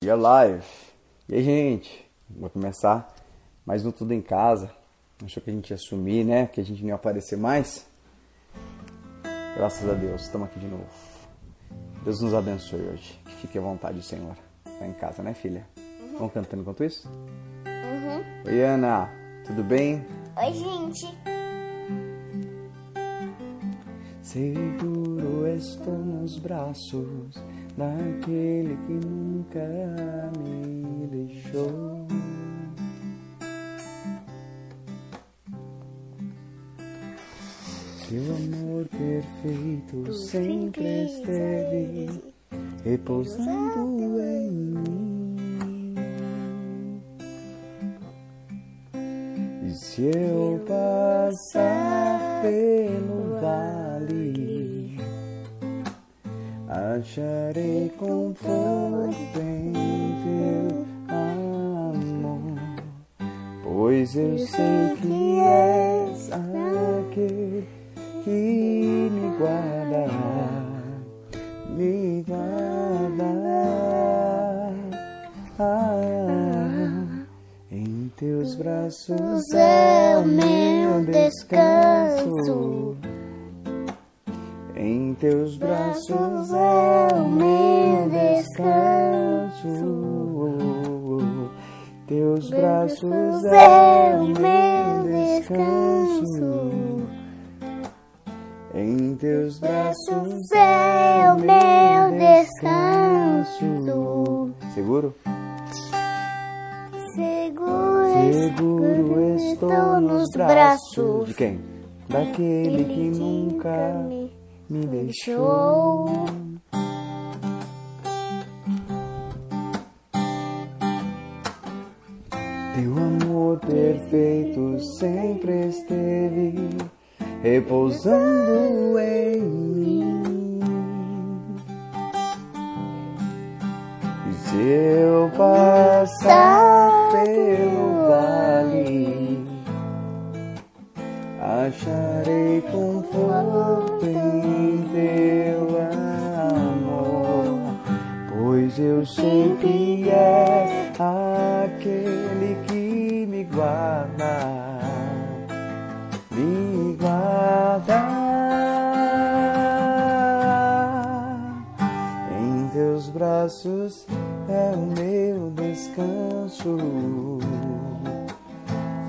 Dia live. E aí, gente? Vou começar mais um Tudo em Casa. Achou que a gente ia sumir, né? Que a gente não ia aparecer mais. Graças a Deus, estamos aqui de novo. Deus nos abençoe hoje. Que fique à vontade, Senhor. Tá em casa, né, filha? Uhum. Vamos cantando enquanto isso? Uhum. Oi, Ana. Tudo bem? Oi, gente. Seguro estou nos braços daquele que nunca me deixou. Teu amor perfeito sempre esteve repousando em mim. E se eu passar pelo vale, acharei conforto em teu amor, pois eu sei que és aquele que me guarda, me guarda. Ah, em teus braços é o meu descanso. Em teus braços é o meu descanso. Teus braços é o meu descanso. Em teus braços é o meu descanso. Seguro? Seguro, Seguro estou nos braços de quem? Daquele que nunca me me deixou. Teu amor perfeito sempre esteve repousando em mim. E se eu passar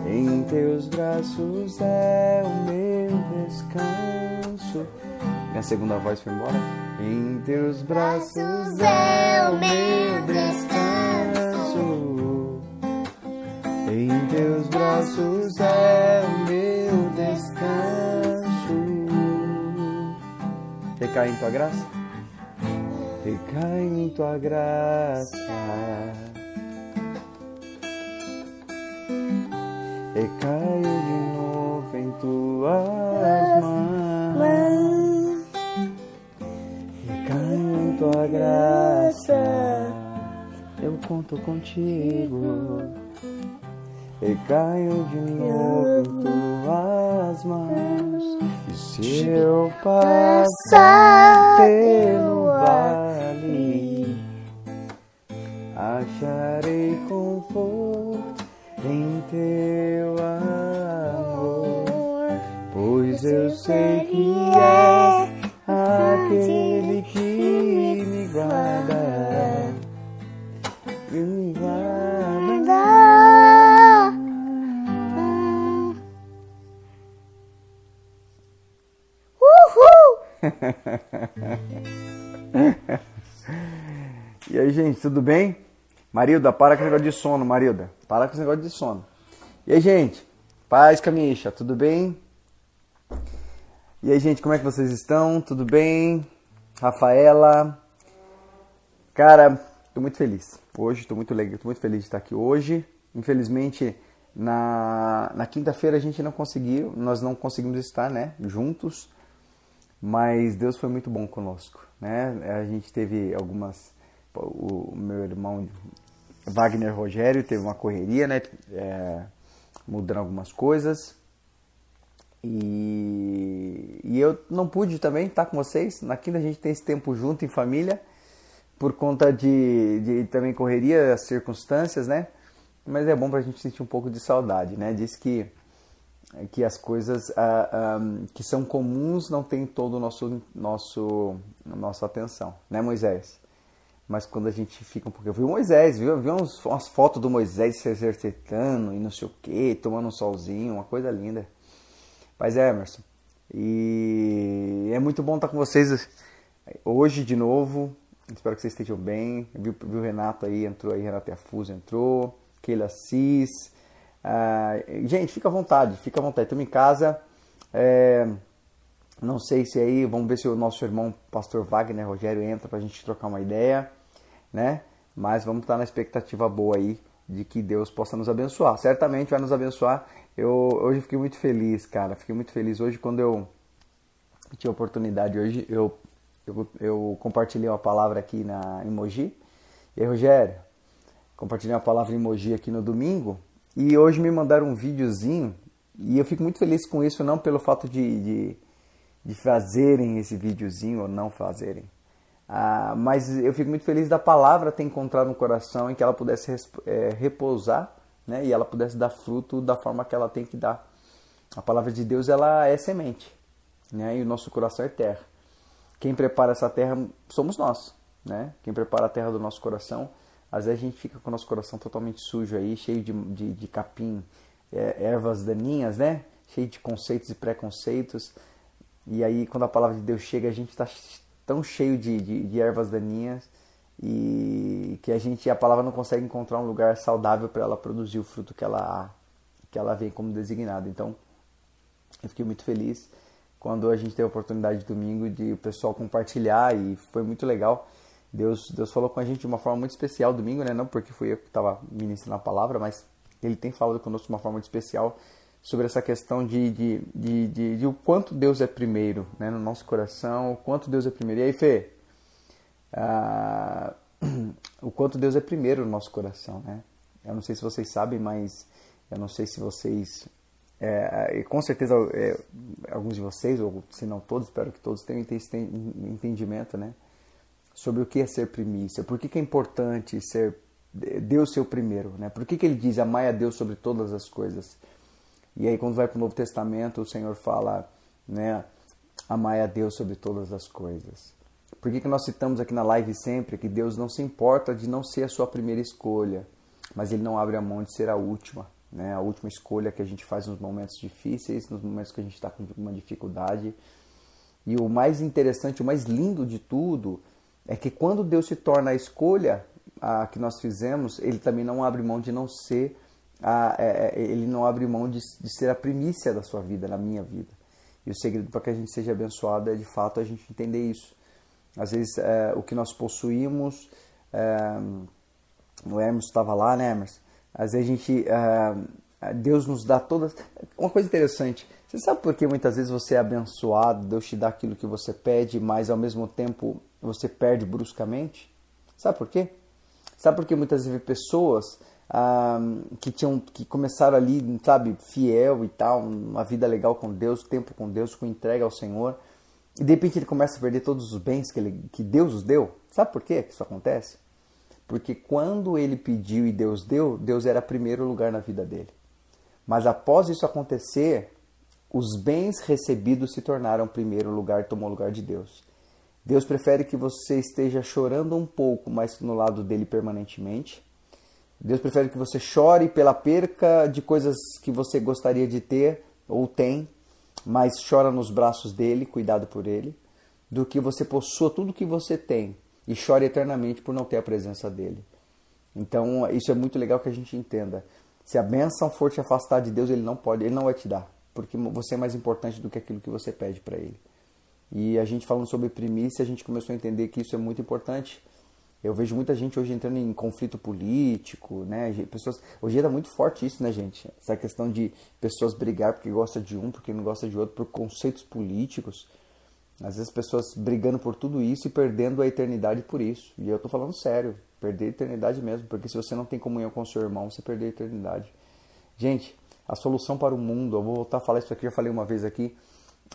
em teus braços é o meu descanso minha segunda voz foi embora em teus braços é o meu descanso em teus braços é o meu descanso. Recai em tua graça? Recai em tua graça. Tuas mãos. Recaio em tua graça. Eu conto contigo. Recaio de novo em tuas mãos. E se eu passar pelo vale, acharei conforto em teu sei que és aquele que me guarda. Me guarda. Uhul! E aí, gente, tudo bem? Marilda, para com esse negócio de sono, Marilda. Para com esse negócio de sono. E aí, gente? Paz, Camicha, tudo bem? E aí, gente, como é que vocês estão? Tudo bem? Rafaela? Cara, tô muito feliz. Hoje, tô muito tô muito feliz de estar aqui hoje. Infelizmente, na, na quinta-feira a gente não conseguiu, nós não conseguimos estar, né, juntos. Mas Deus foi muito bom conosco, né? A gente teve algumas o meu irmão Wagner Rogério teve uma correria, né? É, mudando algumas coisas. E, e eu não pude também estar com vocês. Na quinta a gente tem esse tempo junto em família por conta de, de também correria, as circunstâncias, né? Mas é bom para a gente sentir um pouco de saudade, né? Diz que que as coisas ah, ah, que são comuns não têm todo o nosso nosso nossa atenção, né, Moisés? Mas quando a gente fica um pouco, eu vi o Moisés, viu? Eu vi umas fotos do Moisés se exercitando e não sei o que, tomando um solzinho, uma coisa linda. É, Emerson. E é muito bom estar com vocês hoje de novo. Espero que vocês estejam bem. Viu, viu o Renato aí, entrou aí, Renato Afuso entrou, Keila Assis. Ah, gente, fica à vontade, fica à vontade. Estamos em casa. É, não sei se aí, vamos ver se o nosso irmão pastor Wagner Rogério entra para a gente trocar uma ideia, né? Mas vamos estar na expectativa boa aí de que Deus possa nos abençoar. Certamente vai nos abençoar. Eu hoje fiquei muito feliz, cara. Fiquei muito feliz hoje quando eu tive a oportunidade. Hoje eu, eu, eu compartilhei uma palavra aqui na Emoji. E aí, Rogério, compartilhei uma palavra em Emoji aqui no domingo. E hoje me mandaram um videozinho. E eu fico muito feliz com isso, não pelo fato de, de, de fazerem esse videozinho ou não fazerem ah, mas eu fico muito feliz da palavra ter encontrado um coração em que ela pudesse é, repousar né, e ela pudesse dar fruto da forma que ela tem que dar. A palavra de Deus ela é semente né, e o nosso coração é terra. Quem prepara essa terra somos nós. Né? Quem prepara a terra do nosso coração, às vezes a gente fica com o nosso coração totalmente sujo aí, cheio de, de, de capim, é, ervas daninhas, né? cheio de conceitos e preconceitos. E aí, quando a palavra de Deus chega, a gente está tão cheio de, de, de, ervas daninhas e que a gente a palavra não consegue encontrar um lugar saudável para ela produzir o fruto que ela que ela vem como designada. Então, eu fiquei muito feliz quando a gente teve a oportunidade de domingo de o pessoal compartilhar e foi muito legal. Deus Deus falou com a gente de uma forma muito especial domingo, né? Não porque fui eu que estava ministrando a palavra, mas ele tem falado conosco de uma forma muito especial sobre essa questão de, de, de, de, de o quanto Deus é primeiro né, no nosso coração, o quanto Deus é primeiro. E aí, Fê, ah, o quanto Deus é primeiro no nosso coração. Né? Eu não sei se vocês sabem, mas eu não sei se vocês. É, com certeza, é, alguns de vocês, ou se não todos, espero que todos tenham entendimento né, sobre o que é ser primícia, por que, que é importante ser Deus ser o primeiro, né? por que, que ele diz amai a Deus sobre todas as coisas. E aí quando vai para o Novo Testamento, o Senhor fala, né, amai a Deus sobre todas as coisas. Por que, que nós citamos aqui na live sempre que Deus não se importa de não ser a sua primeira escolha, mas Ele não abre a mão de ser a última, né? a última escolha que a gente faz nos momentos difíceis, nos momentos que a gente está com uma dificuldade. E o mais interessante, o mais lindo de tudo, é que quando Deus se torna a escolha a, que nós fizemos, Ele também não abre mão de não ser a, é, é, ele não abre mão de, de ser a primícia da sua vida, na minha vida. E o segredo para que a gente seja abençoado é de fato a gente entender isso. Às vezes é, o que nós possuímos, é, o Hermes estava lá, né, Hermes? Às vezes a gente, é, Deus nos dá todas. Uma coisa interessante, você sabe por que muitas vezes você é abençoado, Deus te dá aquilo que você pede, mas ao mesmo tempo você perde bruscamente? Sabe por quê? Sabe por que muitas vezes pessoas ah, que tinham que começaram ali, sabe, fiel e tal, uma vida legal com Deus, tempo com Deus, com entrega ao Senhor, e de repente ele começa a perder todos os bens que, ele, que Deus os deu. Sabe por quê que isso acontece? Porque quando ele pediu e Deus deu, Deus era primeiro lugar na vida dele. Mas após isso acontecer, os bens recebidos se tornaram primeiro lugar, tomou lugar de Deus. Deus prefere que você esteja chorando um pouco, mas no lado dele permanentemente, Deus prefere que você chore pela perca de coisas que você gostaria de ter ou tem, mas chora nos braços dele, cuidado por ele, do que você possua tudo que você tem e chore eternamente por não ter a presença dele. Então, isso é muito legal que a gente entenda. Se a bênção for te afastar de Deus, ele não pode, ele não vai te dar, porque você é mais importante do que aquilo que você pede para ele. E a gente falando sobre primícia, a gente começou a entender que isso é muito importante eu vejo muita gente hoje entrando em conflito político, né? Pessoas, hoje está muito forte isso, né, gente? Essa questão de pessoas brigar porque gosta de um, porque não gosta de outro, por conceitos políticos. Às vezes pessoas brigando por tudo isso e perdendo a eternidade por isso. E eu estou falando sério, perder a eternidade mesmo, porque se você não tem comunhão com seu irmão, você perdeu a eternidade. Gente, a solução para o mundo, eu vou voltar a falar isso aqui, já falei uma vez aqui,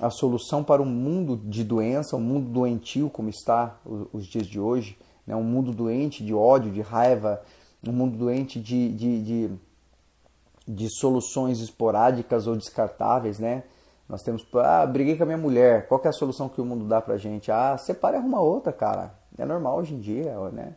a solução para o mundo de doença, o mundo doentio como está os dias de hoje, né? um mundo doente de ódio, de raiva, um mundo doente de, de, de, de soluções esporádicas ou descartáveis, né? Nós temos, ah, briguei com a minha mulher, qual é a solução que o mundo dá pra gente? Ah, separe e arruma outra, cara. É normal hoje em dia, né?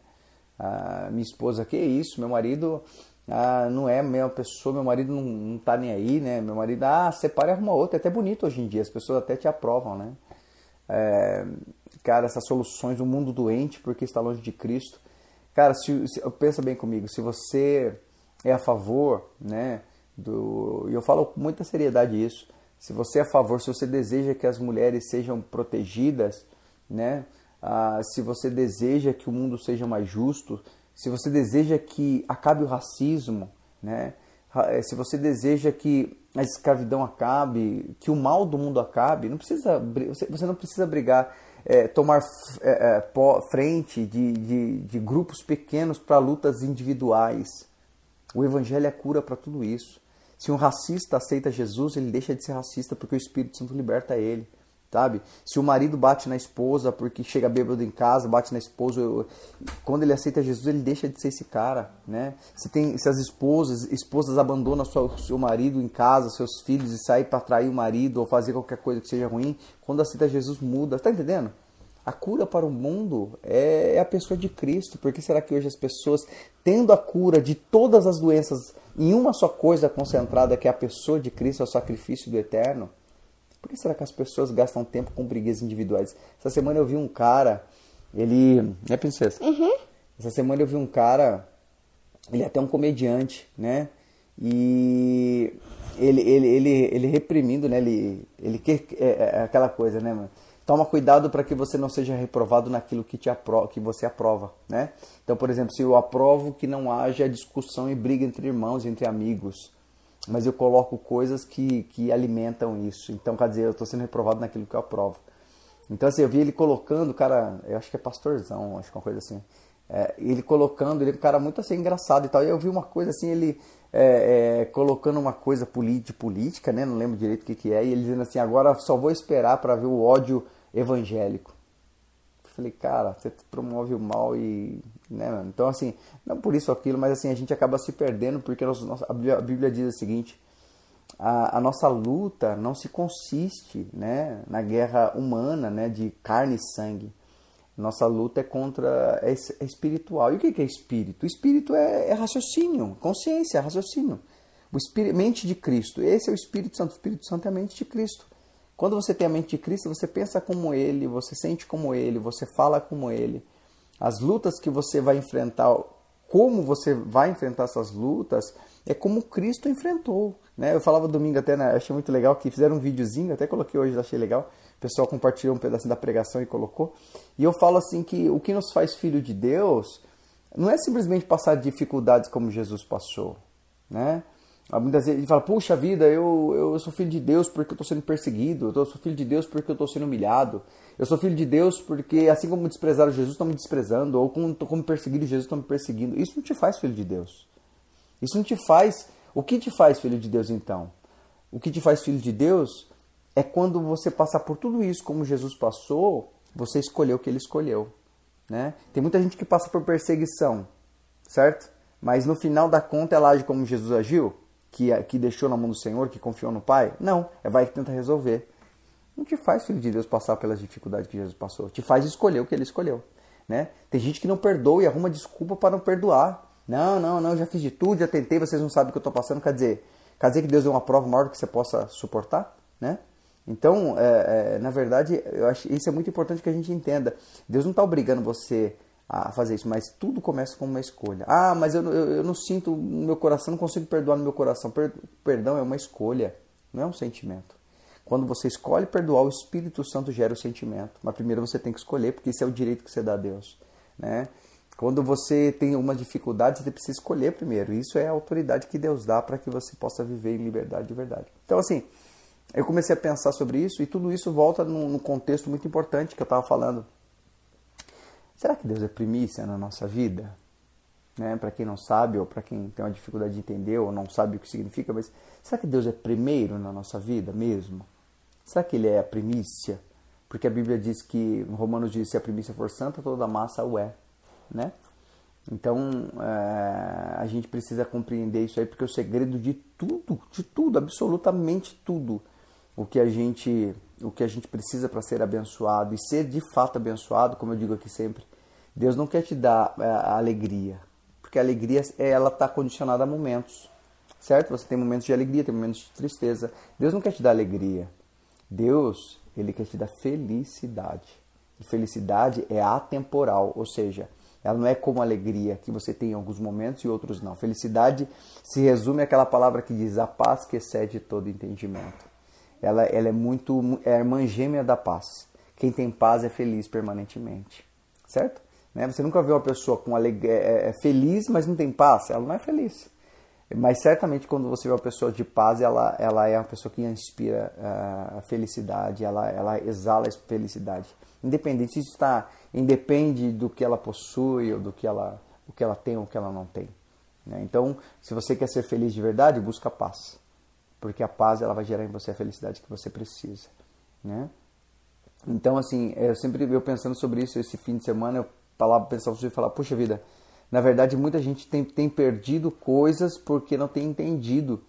Ah, minha esposa, que isso? Meu marido ah, não é a mesma pessoa, meu marido não, não tá nem aí, né? Meu marido, ah, separe e arruma outra. É até bonito hoje em dia, as pessoas até te aprovam, né? É, cara, essas soluções do mundo doente porque está longe de Cristo. Cara, se, se, pensa bem comigo, se você é a favor, né, do, e eu falo com muita seriedade isso, se você é a favor, se você deseja que as mulheres sejam protegidas, né, ah, se você deseja que o mundo seja mais justo, se você deseja que acabe o racismo, né, se você deseja que a escravidão acabe, que o mal do mundo acabe, não precisa, você não precisa brigar é, tomar é, frente de, de, de grupos pequenos para lutas individuais. O Evangelho é cura para tudo isso. Se um racista aceita Jesus, ele deixa de ser racista porque o Espírito Santo liberta ele sabe? Se o marido bate na esposa porque chega bêbado em casa, bate na esposa, quando ele aceita Jesus, ele deixa de ser esse cara, né? Se tem, se as esposas, esposas abandonam seu, seu marido em casa, seus filhos e saem para trair o marido ou fazer qualquer coisa que seja ruim, quando aceita Jesus muda, tá entendendo? A cura para o mundo é, é a pessoa de Cristo. Por que será que hoje as pessoas, tendo a cura de todas as doenças em uma só coisa concentrada, que é a pessoa de Cristo, é o sacrifício do eterno, por que será que as pessoas gastam tempo com briguinhas individuais? Essa semana eu vi um cara, ele. É princesa? Uhum. Essa semana eu vi um cara, ele é até um comediante, né? E ele, ele, ele, ele reprimindo, né? Ele, ele quer. É, é aquela coisa, né, mano? Toma cuidado para que você não seja reprovado naquilo que, te apro que você aprova, né? Então, por exemplo, se eu aprovo que não haja discussão e briga entre irmãos, entre amigos, mas eu coloco coisas que, que alimentam isso. Então, quer dizer, eu estou sendo reprovado naquilo que eu aprovo. Então, assim, eu vi ele colocando, cara, eu acho que é pastorzão, acho que é uma coisa assim. É, ele colocando, ele é um cara muito assim, engraçado e tal. E eu vi uma coisa assim, ele é, é, colocando uma coisa de política, né? Não lembro direito o que, que é, e ele dizendo assim: agora só vou esperar para ver o ódio evangélico. Falei, cara, você promove o mal e. Né, mano? Então, assim, não por isso aquilo, mas assim, a gente acaba se perdendo porque a, Bíblia, diz o seguinte: a, a, nossa luta não se consiste né, na guerra humana, né, de carne e sangue. Nossa luta é contra. é, é espiritual. E o que é espírito? O espírito é, é raciocínio, consciência, raciocínio. O espírito, mente de Cristo. Esse é o Espírito Santo. O Espírito Santo é a mente de Cristo. Quando você tem a mente de Cristo, você pensa como Ele, você sente como Ele, você fala como Ele. As lutas que você vai enfrentar, como você vai enfrentar essas lutas, é como Cristo enfrentou. Né? Eu falava domingo até, né? achei muito legal que fizeram um videozinho, até coloquei hoje, achei legal. O pessoal compartilhou um pedacinho da pregação e colocou. E eu falo assim que o que nos faz filho de Deus não é simplesmente passar dificuldades como Jesus passou, né? Muitas vezes ele fala, puxa vida, eu, eu sou filho de Deus porque eu estou sendo perseguido, eu sou filho de Deus porque eu estou sendo humilhado, eu sou filho de Deus porque assim como desprezaram Jesus, estão me desprezando, ou como, como perseguiram Jesus, estão me perseguindo. Isso não te faz filho de Deus. Isso não te faz. O que te faz filho de Deus então? O que te faz filho de Deus é quando você passar por tudo isso como Jesus passou, você escolheu o que ele escolheu. Né? Tem muita gente que passa por perseguição, certo? Mas no final da conta ela age como Jesus agiu que, que deixou na mão do Senhor, que confiou no Pai? Não, é vai que tenta resolver. Não te faz, filho de Deus, passar pelas dificuldades que Jesus passou. Te faz escolher o que ele escolheu. Né? Tem gente que não perdoa e arruma desculpa para não perdoar. Não, não, não, já fiz de tudo, já tentei, vocês não sabem o que eu estou passando. Quer dizer, quer dizer que Deus deu uma prova maior do que você possa suportar? Né? Então, é, é, na verdade, eu acho isso é muito importante que a gente entenda. Deus não está obrigando você a fazer isso, mas tudo começa com uma escolha. Ah, mas eu, eu, eu não sinto no meu coração, não consigo perdoar no meu coração. Per, perdão é uma escolha, não é um sentimento. Quando você escolhe perdoar, o Espírito Santo gera o sentimento. Mas primeiro você tem que escolher, porque isso é o direito que você dá a Deus. Né? Quando você tem uma dificuldade, você precisa escolher primeiro. Isso é a autoridade que Deus dá para que você possa viver em liberdade de verdade. Então, assim, eu comecei a pensar sobre isso e tudo isso volta num contexto muito importante que eu estava falando Será que Deus é primícia na nossa vida? Né? Para quem não sabe, ou para quem tem uma dificuldade de entender, ou não sabe o que significa, mas será que Deus é primeiro na nossa vida mesmo? Será que Ele é a primícia? Porque a Bíblia diz que, Romanos diz, se a primícia for santa, toda a massa o é. né? Então é, a gente precisa compreender isso aí, porque o segredo de tudo, de tudo, absolutamente tudo, o que a gente, o que a gente precisa para ser abençoado e ser de fato abençoado, como eu digo aqui sempre, Deus não quer te dar é, a alegria, porque a alegria ela está condicionada a momentos, certo? Você tem momentos de alegria, tem momentos de tristeza. Deus não quer te dar alegria. Deus, ele quer te dar felicidade. E felicidade é atemporal, ou seja, ela não é como alegria que você tem em alguns momentos e outros não. Felicidade se resume àquela palavra que diz a paz que excede todo entendimento. Ela, ela é muito é a irmã gêmea da paz. Quem tem paz é feliz permanentemente, certo? Né? Você nunca vê uma pessoa com alegria, é, é feliz, mas não tem paz. Ela não é feliz. Mas certamente quando você vê uma pessoa de paz, ela, ela é uma pessoa que inspira uh, a felicidade, ela, ela exala a felicidade. Independente se está, independe do que ela possui ou do que ela, o que ela tem ou o que ela não tem. Né? Então, se você quer ser feliz de verdade, busca paz, porque a paz ela vai gerar em você a felicidade que você precisa, né? Então, assim, eu sempre eu pensando sobre isso esse fim de semana, eu falava, pensava sobre falar, puxa vida, na verdade, muita gente tem, tem perdido coisas porque não tem entendido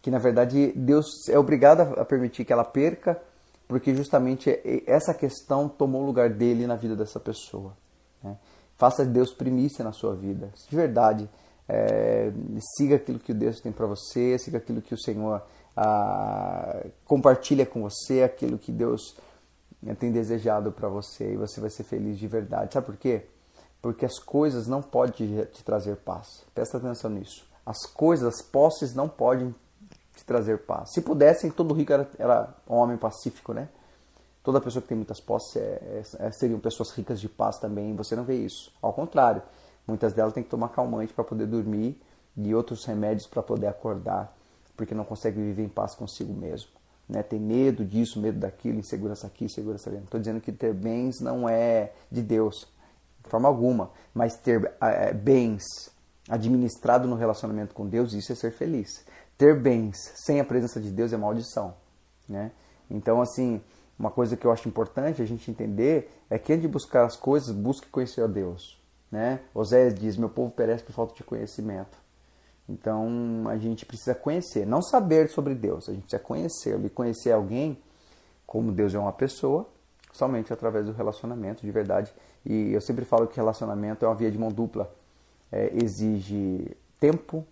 que, na verdade, Deus é obrigado a permitir que ela perca, porque justamente essa questão tomou o lugar dele na vida dessa pessoa. Né? Faça Deus primícia na sua vida. De verdade, é, siga aquilo que Deus tem para você, siga aquilo que o Senhor ah, compartilha com você, aquilo que Deus né, tem desejado para você e você vai ser feliz de verdade. Sabe por quê? porque as coisas não podem te trazer paz. Presta atenção nisso. As coisas, as posses não podem te trazer paz. Se pudessem, todo rico era, era um homem pacífico, né? Toda pessoa que tem muitas posses é, é, é seriam pessoas ricas de paz também. Você não vê isso. Ao contrário, muitas delas têm que tomar calmante para poder dormir e outros remédios para poder acordar, porque não conseguem viver em paz consigo mesmo. Né? Tem medo disso, medo daquilo, insegurança aqui, insegurança ali. Estou dizendo que ter bens não é de Deus de forma alguma. Mas ter é, bens administrado no relacionamento com Deus, isso é ser feliz. Ter bens sem a presença de Deus é maldição. Né? Então, assim, uma coisa que eu acho importante a gente entender é que antes de buscar as coisas, busque conhecer a Deus. Né? Oséias diz: Meu povo perece por falta de conhecimento. Então a gente precisa conhecer, não saber sobre Deus, a gente precisa conhecê-lo e conhecer alguém como Deus é uma pessoa, somente através do relacionamento de verdade e eu sempre falo que relacionamento é uma via de mão dupla. É, exige tempo,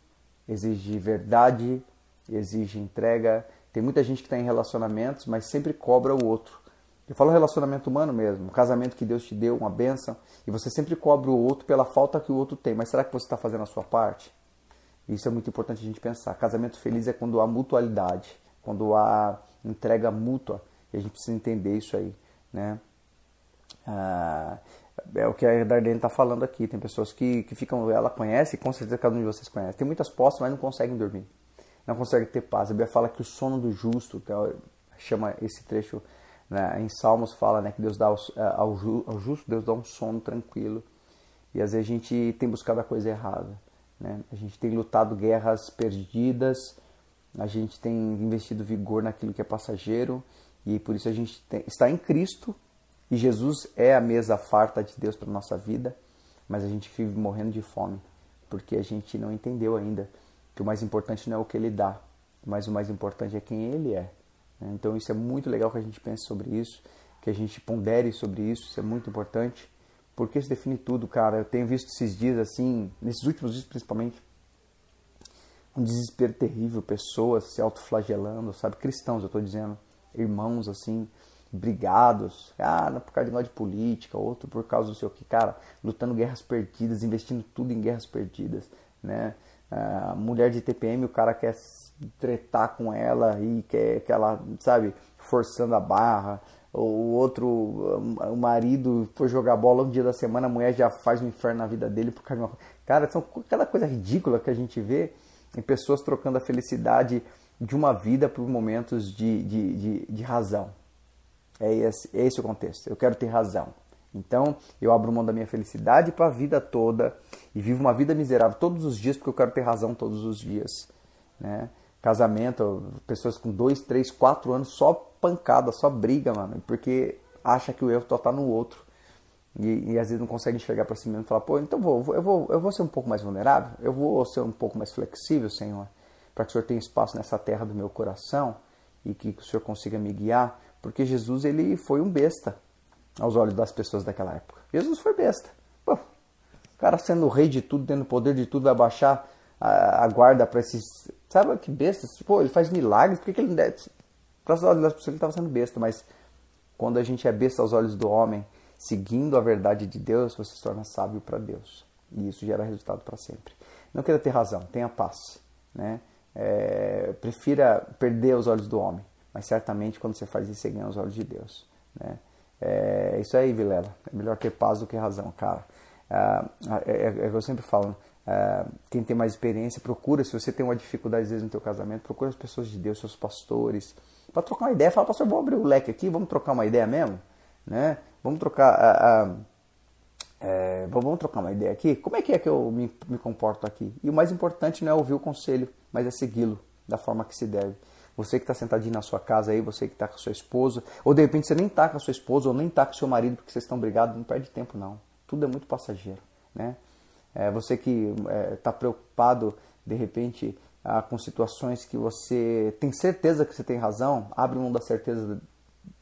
exige verdade, exige entrega. Tem muita gente que está em relacionamentos, mas sempre cobra o outro. Eu falo relacionamento humano mesmo, um casamento que Deus te deu, uma bênção, e você sempre cobra o outro pela falta que o outro tem. Mas será que você está fazendo a sua parte? Isso é muito importante a gente pensar. Casamento feliz é quando há mutualidade, quando há entrega mútua. E a gente precisa entender isso aí, né? Ah, é o que a Dardenne está falando aqui. Tem pessoas que, que ficam, ela conhece, com certeza cada um de vocês conhece. Tem muitas posses, mas não conseguem dormir. Não conseguem ter paz. A Bíblia fala que o sono do justo, é, chama esse trecho né, em Salmos, fala né, que Deus dá ao, ao, ao, justo, Deus dá um sono tranquilo. E às vezes a gente tem buscado a coisa errada. Né? A gente tem lutado guerras perdidas, a gente tem investido vigor naquilo que é passageiro, e por isso a gente tem, está em Cristo, e Jesus é a mesa farta de Deus para nossa vida, mas a gente vive morrendo de fome, porque a gente não entendeu ainda que o mais importante não é o que ele dá, mas o mais importante é quem ele é. Então isso é muito legal que a gente pense sobre isso, que a gente pondere sobre isso, isso é muito importante, porque isso define tudo, cara. Eu tenho visto esses dias assim, nesses últimos dias principalmente, um desespero terrível, pessoas se autoflagelando, sabe? Cristãos, eu estou dizendo, irmãos assim, brigados, ah, por causa de negócio de política, outro por causa do seu que, cara, lutando guerras perdidas, investindo tudo em guerras perdidas, né? A mulher de TPM, o cara quer tretar com ela e quer que ela, sabe, forçando a barra. O outro, o marido foi jogar bola um dia da semana, a mulher já faz um inferno na vida dele por causa de uma Cara, são cada coisa ridícula que a gente vê em pessoas trocando a felicidade de uma vida por momentos de, de, de, de razão, é esse, é esse o contexto. Eu quero ter razão. Então, eu abro mão da minha felicidade para a vida toda e vivo uma vida miserável todos os dias porque eu quero ter razão todos os dias. Né? Casamento, pessoas com dois, três, quatro anos só pancada, só briga, mano, porque acha que o erro só tá no outro. e, e, às vezes não consegue enxergar para si mesmo e falar, pô, então vou, eu, vou, eu vou ser um pouco mais vulnerável, eu vou ser um pouco mais flexível, Senhor, para que o Senhor tenha espaço nessa terra do meu coração e que o Senhor consiga me guiar, porque Jesus ele foi um besta aos olhos das pessoas daquela época. Jesus foi besta. Pô, o cara sendo o rei de tudo, tendo poder de tudo, vai baixar a, a guarda para esses. Sabe que besta? Pô, ele faz milagres, por que, que ele não deve. Para os olhos das pessoas ele estava sendo besta, mas quando a gente é besta aos olhos do homem, seguindo a verdade de Deus, você se torna sábio para Deus. E isso gera resultado para sempre. Não queira ter razão, tenha paz. Né? É, prefira perder os olhos do homem, mas certamente quando você faz isso, você ganha os olhos de Deus. Né? É isso aí, Vilela. É melhor ter paz do que razão, cara. É, é, é, é eu sempre falo, é, quem tem mais experiência, procura, se você tem uma dificuldade às vezes no teu casamento, procura as pessoas de Deus, seus pastores, para trocar uma ideia. Fala, pastor, vamos abrir o leque aqui, vamos trocar uma ideia mesmo? Né? Vamos trocar é, vamos trocar uma ideia aqui? Como é que é que eu me, me comporto aqui? E o mais importante não é ouvir o conselho, mas é segui-lo da forma que se deve. Você que está sentadinho na sua casa aí, você que está com a sua esposa, ou de repente você nem está com a sua esposa, ou nem está com o seu marido porque vocês estão brigados, não perde tempo não. Tudo é muito passageiro, né? É, você que está é, preocupado, de repente, ah, com situações que você tem certeza que você tem razão, abre mão da certeza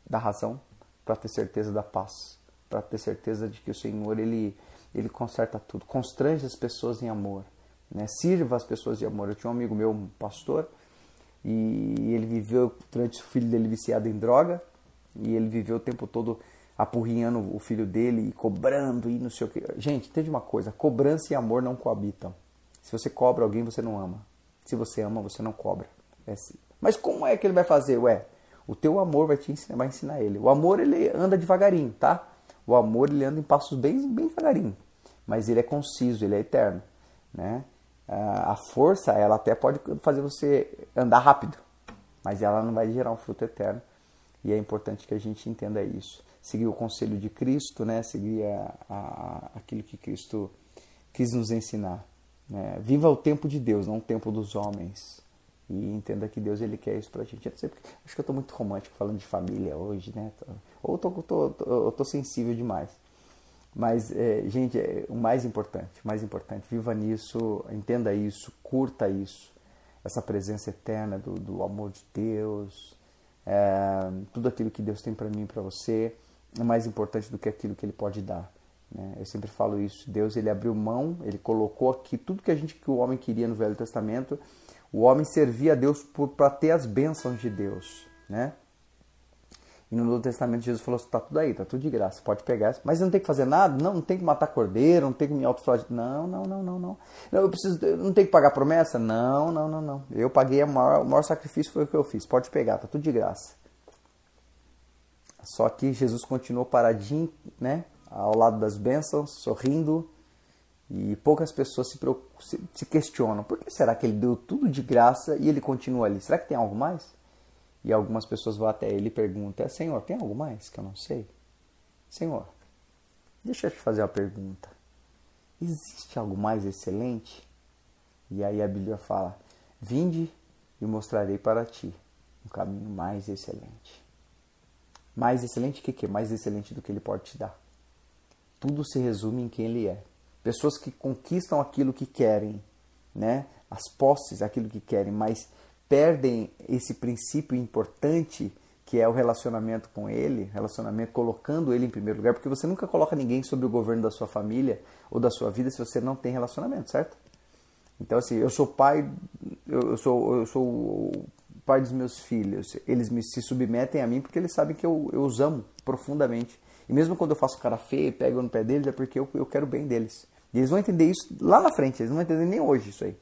da razão para ter certeza da paz, para ter certeza de que o Senhor ele ele conserta tudo, constrange as pessoas em amor, né? Sirva as pessoas de amor. Eu tinha um amigo meu, um pastor, e ele viveu durante o filho dele viciado em droga, e ele viveu o tempo todo apurrinhando o filho dele e cobrando e não sei o que. Gente, entende uma coisa: cobrança e amor não coabitam. Se você cobra alguém, você não ama. Se você ama, você não cobra. É assim. Mas como é que ele vai fazer? Ué, o teu amor vai te ensinar, vai ensinar ele. O amor ele anda devagarinho, tá? O amor ele anda em passos bem, bem devagarinho, mas ele é conciso, ele é eterno, né? A força ela até pode fazer você andar rápido, mas ela não vai gerar um fruto eterno. E é importante que a gente entenda isso. Seguir o conselho de Cristo, né? Seguir a, a, aquilo que Cristo quis nos ensinar. Né? Viva o tempo de Deus, não o tempo dos homens. E entenda que Deus ele quer isso pra gente. Eu porque, acho que eu tô muito romântico falando de família hoje, né? Ou tô, tô, tô, eu tô sensível demais. Mas, é, gente, é, o mais importante, o mais importante, viva nisso, entenda isso, curta isso. Essa presença eterna do, do amor de Deus, é, tudo aquilo que Deus tem para mim e para você é mais importante do que aquilo que Ele pode dar. Né? Eu sempre falo isso. Deus ele abriu mão, ele colocou aqui tudo que a gente que o homem queria no Velho Testamento. O homem servia a Deus para ter as bênçãos de Deus, né? E no Novo Testamento Jesus falou: está tudo aí, está tudo de graça, pode pegar. Mas não tem que fazer nada? Não, não tem que matar cordeiro, não tem que me autoflagelar. Não, não, não, não, não. não eu preciso, eu não tem que pagar promessa? Não, não, não, não. Eu paguei maior, o maior sacrifício foi o que eu fiz. Pode pegar, está tudo de graça. Só que Jesus continuou paradinho, né? ao lado das bênçãos, sorrindo, e poucas pessoas se, se, se, questionam: por que será que ele deu tudo de graça e ele continua ali? Será que tem algo mais? E algumas pessoas vão até ele e perguntam: Senhor, tem algo mais que eu não sei? Senhor, deixa eu te fazer uma pergunta: existe algo mais excelente? E aí a Bíblia fala: Vinde e mostrarei para ti um caminho mais excelente. Mais excelente que que? Mais excelente do que ele pode te dar tudo se resume em quem ele é. Pessoas que conquistam aquilo que querem, né? As posses, aquilo que querem, mas perdem esse princípio importante que é o relacionamento com ele, relacionamento colocando ele em primeiro lugar, porque você nunca coloca ninguém sobre o governo da sua família ou da sua vida se você não tem relacionamento, certo? Então assim, eu sou pai, eu sou, eu sou pai dos meus filhos, eles me se submetem a mim porque eles sabem que eu, eu os amo profundamente. E mesmo quando eu faço cara feio e pego no pé deles, é porque eu, eu quero bem deles. E eles vão entender isso lá na frente, eles não vão entender nem hoje isso aí.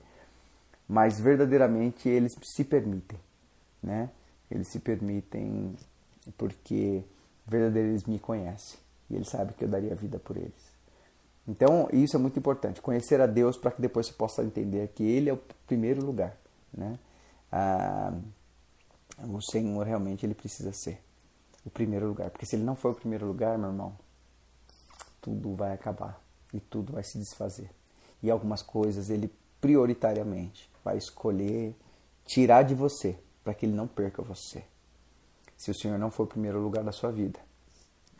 Mas verdadeiramente eles se permitem, né? Eles se permitem porque verdadeiramente eles me conhecem. E eles sabem que eu daria a vida por eles. Então, isso é muito importante. Conhecer a Deus para que depois você possa entender que Ele é o primeiro lugar. Né? Ah, o Senhor realmente ele precisa ser o primeiro lugar. Porque se ele não for o primeiro lugar, meu irmão, tudo vai acabar e tudo vai se desfazer. E algumas coisas ele prioritariamente vai escolher tirar de você para que ele não perca você. Se o Senhor não for o primeiro lugar da sua vida,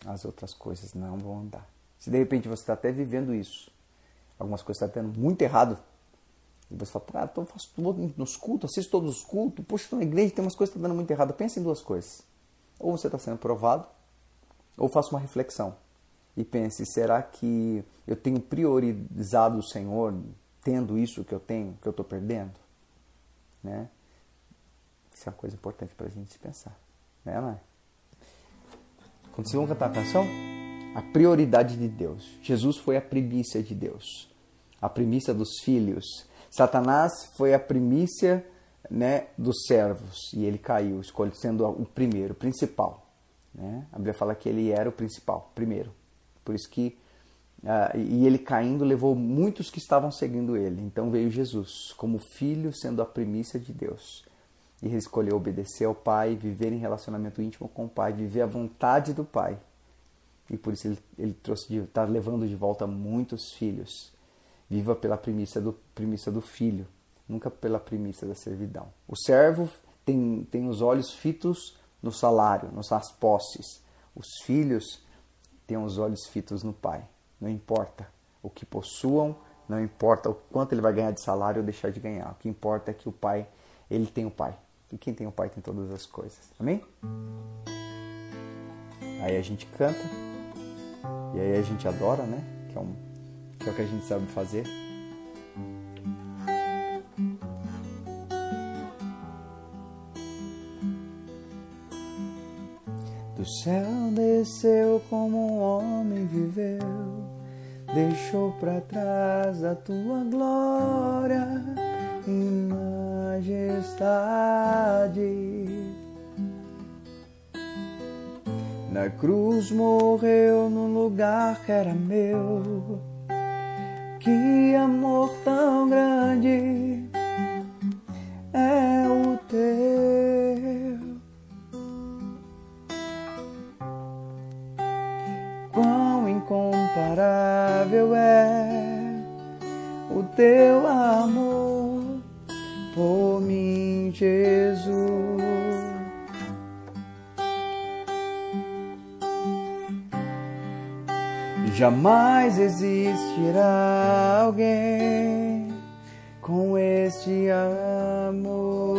as outras coisas não vão andar. Se de repente você está até vivendo isso, algumas coisas estão tá tendo muito errado, e você fala, ah, então faço tudo nos cultos, assisto todos os cultos, poxa, estou na igreja tem umas coisas que estão tá dando muito errado. Pensa em duas coisas. Ou você está sendo provado, ou faça uma reflexão e pense, será que eu tenho priorizado o Senhor tendo isso que eu tenho, que eu estou perdendo? Né? Isso é uma coisa importante para a gente pensar. Né? Quando vocês vão cantar a canção, a prioridade de Deus. Jesus foi a primícia de Deus, a primícia dos filhos. Satanás foi a primícia né, dos servos e ele caiu, sendo o primeiro, o principal. Né? A Bíblia fala que ele era o principal, primeiro. Por isso que uh, e ele caindo levou muitos que estavam seguindo ele. Então veio Jesus como filho, sendo a primícia de Deus. E ele escolheu obedecer ao Pai, viver em relacionamento íntimo com o Pai, viver a vontade do Pai. E por isso ele, ele trouxe está levando de volta muitos filhos. Viva pela primícia do, primícia do filho, nunca pela primícia da servidão. O servo tem, tem os olhos fitos no salário, nas posses. Os filhos têm os olhos fitos no Pai. Não importa o que possuam, não importa o quanto ele vai ganhar de salário ou deixar de ganhar. O que importa é que o Pai, ele tem o Pai. E quem tem o Pai tem todas as coisas. Amém? Aí a gente canta. E aí a gente adora, né? Que é, um, que é o que a gente sabe fazer. Do céu desceu como um homem viveu, deixou para trás a tua glória e majestade. Na cruz morreu no lugar que era meu. Que amor tão grande é o teu. Incomparável é o teu amor por mim, Jesus. Jamais existirá alguém com este amor.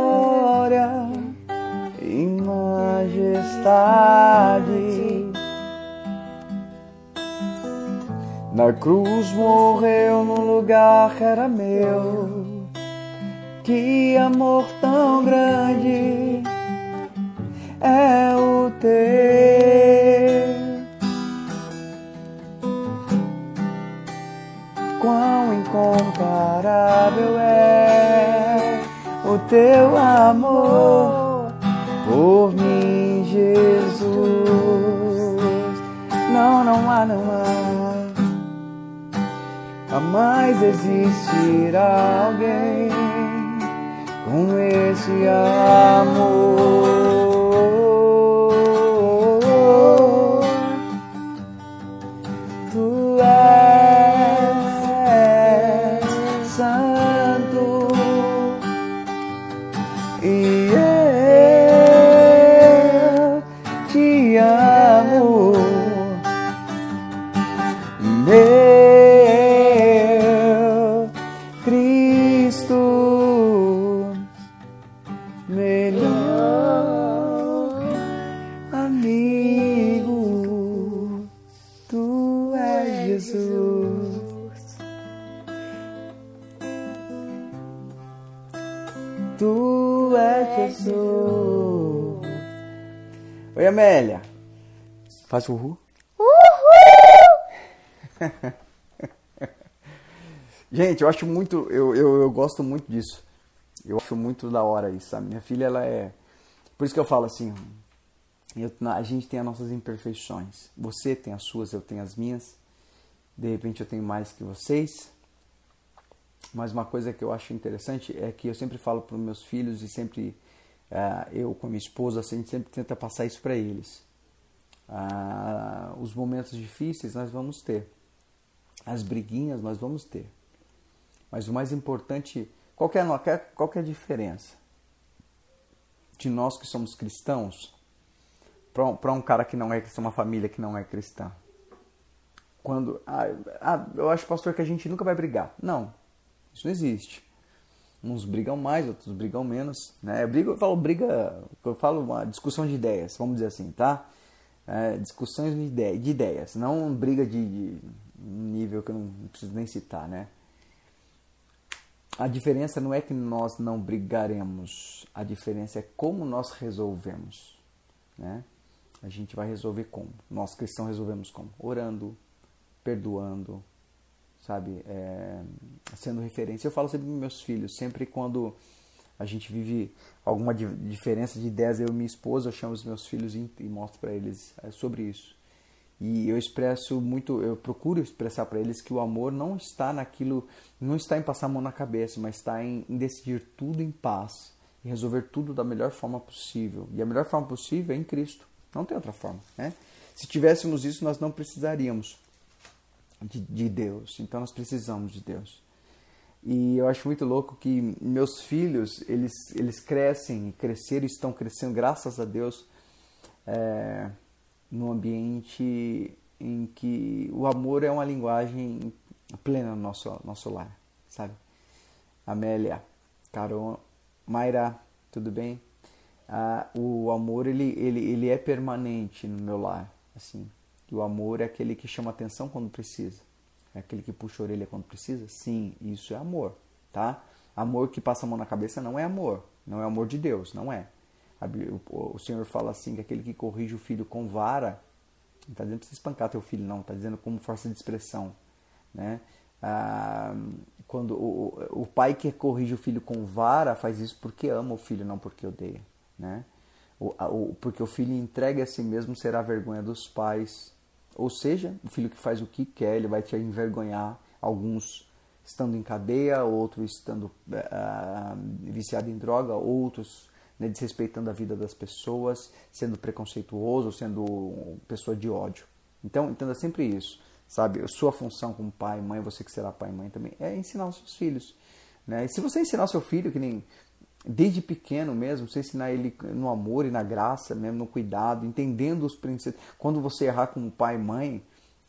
cruz morreu no lugar que era meu. Que amor tão grande é o teu. Quão incomparável é o teu amor por mim, Jesus. Não, não há, não há Jamais existirá alguém com esse amor. Faz. Gente, eu acho muito, eu, eu, eu gosto muito disso. Eu acho muito da hora isso, sabe? Minha filha, ela é. Por isso que eu falo assim: eu, a gente tem as nossas imperfeições. Você tem as suas, eu tenho as minhas. De repente eu tenho mais que vocês. Mas uma coisa que eu acho interessante é que eu sempre falo para os meus filhos e sempre uh, eu com a minha esposa, a gente sempre tenta passar isso para eles. Uh, os momentos difíceis nós vamos ter. As briguinhas nós vamos ter. Mas o mais importante, qual que é, qual que é a diferença de nós que somos cristãos para um cara que não é cristão, uma família que não é cristã? Quando, ah, ah, eu acho, pastor, que a gente nunca vai brigar. Não, isso não existe. Uns brigam mais, outros brigam menos. Né? Eu, brigo, eu falo briga, eu falo uma discussão de ideias, vamos dizer assim, tá? É, discussões de, ideia, de ideias, não briga de, de nível que eu não preciso nem citar, né? A diferença não é que nós não brigaremos, a diferença é como nós resolvemos, né? A gente vai resolver como? Nós cristãos resolvemos como? Orando, perdoando, sabe? É, sendo referência. Eu falo sempre para meus filhos, sempre quando a gente vive alguma diferença de ideias, eu e minha esposa, eu chamo os meus filhos e, e mostro para eles é, sobre isso. E eu expresso muito, eu procuro expressar para eles que o amor não está naquilo, não está em passar a mão na cabeça, mas está em, em decidir tudo em paz e resolver tudo da melhor forma possível. E a melhor forma possível é em Cristo. Não tem outra forma, né? Se tivéssemos isso, nós não precisaríamos de, de Deus. Então nós precisamos de Deus. E eu acho muito louco que meus filhos, eles, eles crescem, cresceram estão crescendo, graças a Deus, é, num ambiente em que o amor é uma linguagem plena no nosso, nosso lar, sabe? Amélia, Carol, Mayra, tudo bem? Ah, o amor, ele, ele, ele é permanente no meu lar, assim. E o amor é aquele que chama atenção quando precisa. É aquele que puxa a orelha quando precisa? Sim, isso é amor, tá? Amor que passa a mão na cabeça não é amor. Não é amor de Deus, não é. O Senhor fala assim, que aquele que corrige o filho com vara, não está dizendo para você espancar teu filho, não. Está dizendo como força de expressão, né? Ah, quando o, o pai que corrige o filho com vara faz isso porque ama o filho, não porque odeia, né? O, o, porque o filho entrega a si mesmo será a vergonha dos pais ou seja, o filho que faz o que quer, ele vai te envergonhar, alguns estando em cadeia, outros estando uh, viciado em droga, outros né, desrespeitando a vida das pessoas, sendo preconceituoso, sendo pessoa de ódio. Então, entenda sempre isso, sabe? Sua função como pai mãe, você que será pai e mãe também, é ensinar os seus filhos. Né? E se você ensinar o seu filho, que nem desde pequeno mesmo, você ensinar ele no amor e na graça, mesmo no cuidado, entendendo os princípios. Quando você errar como pai e mãe,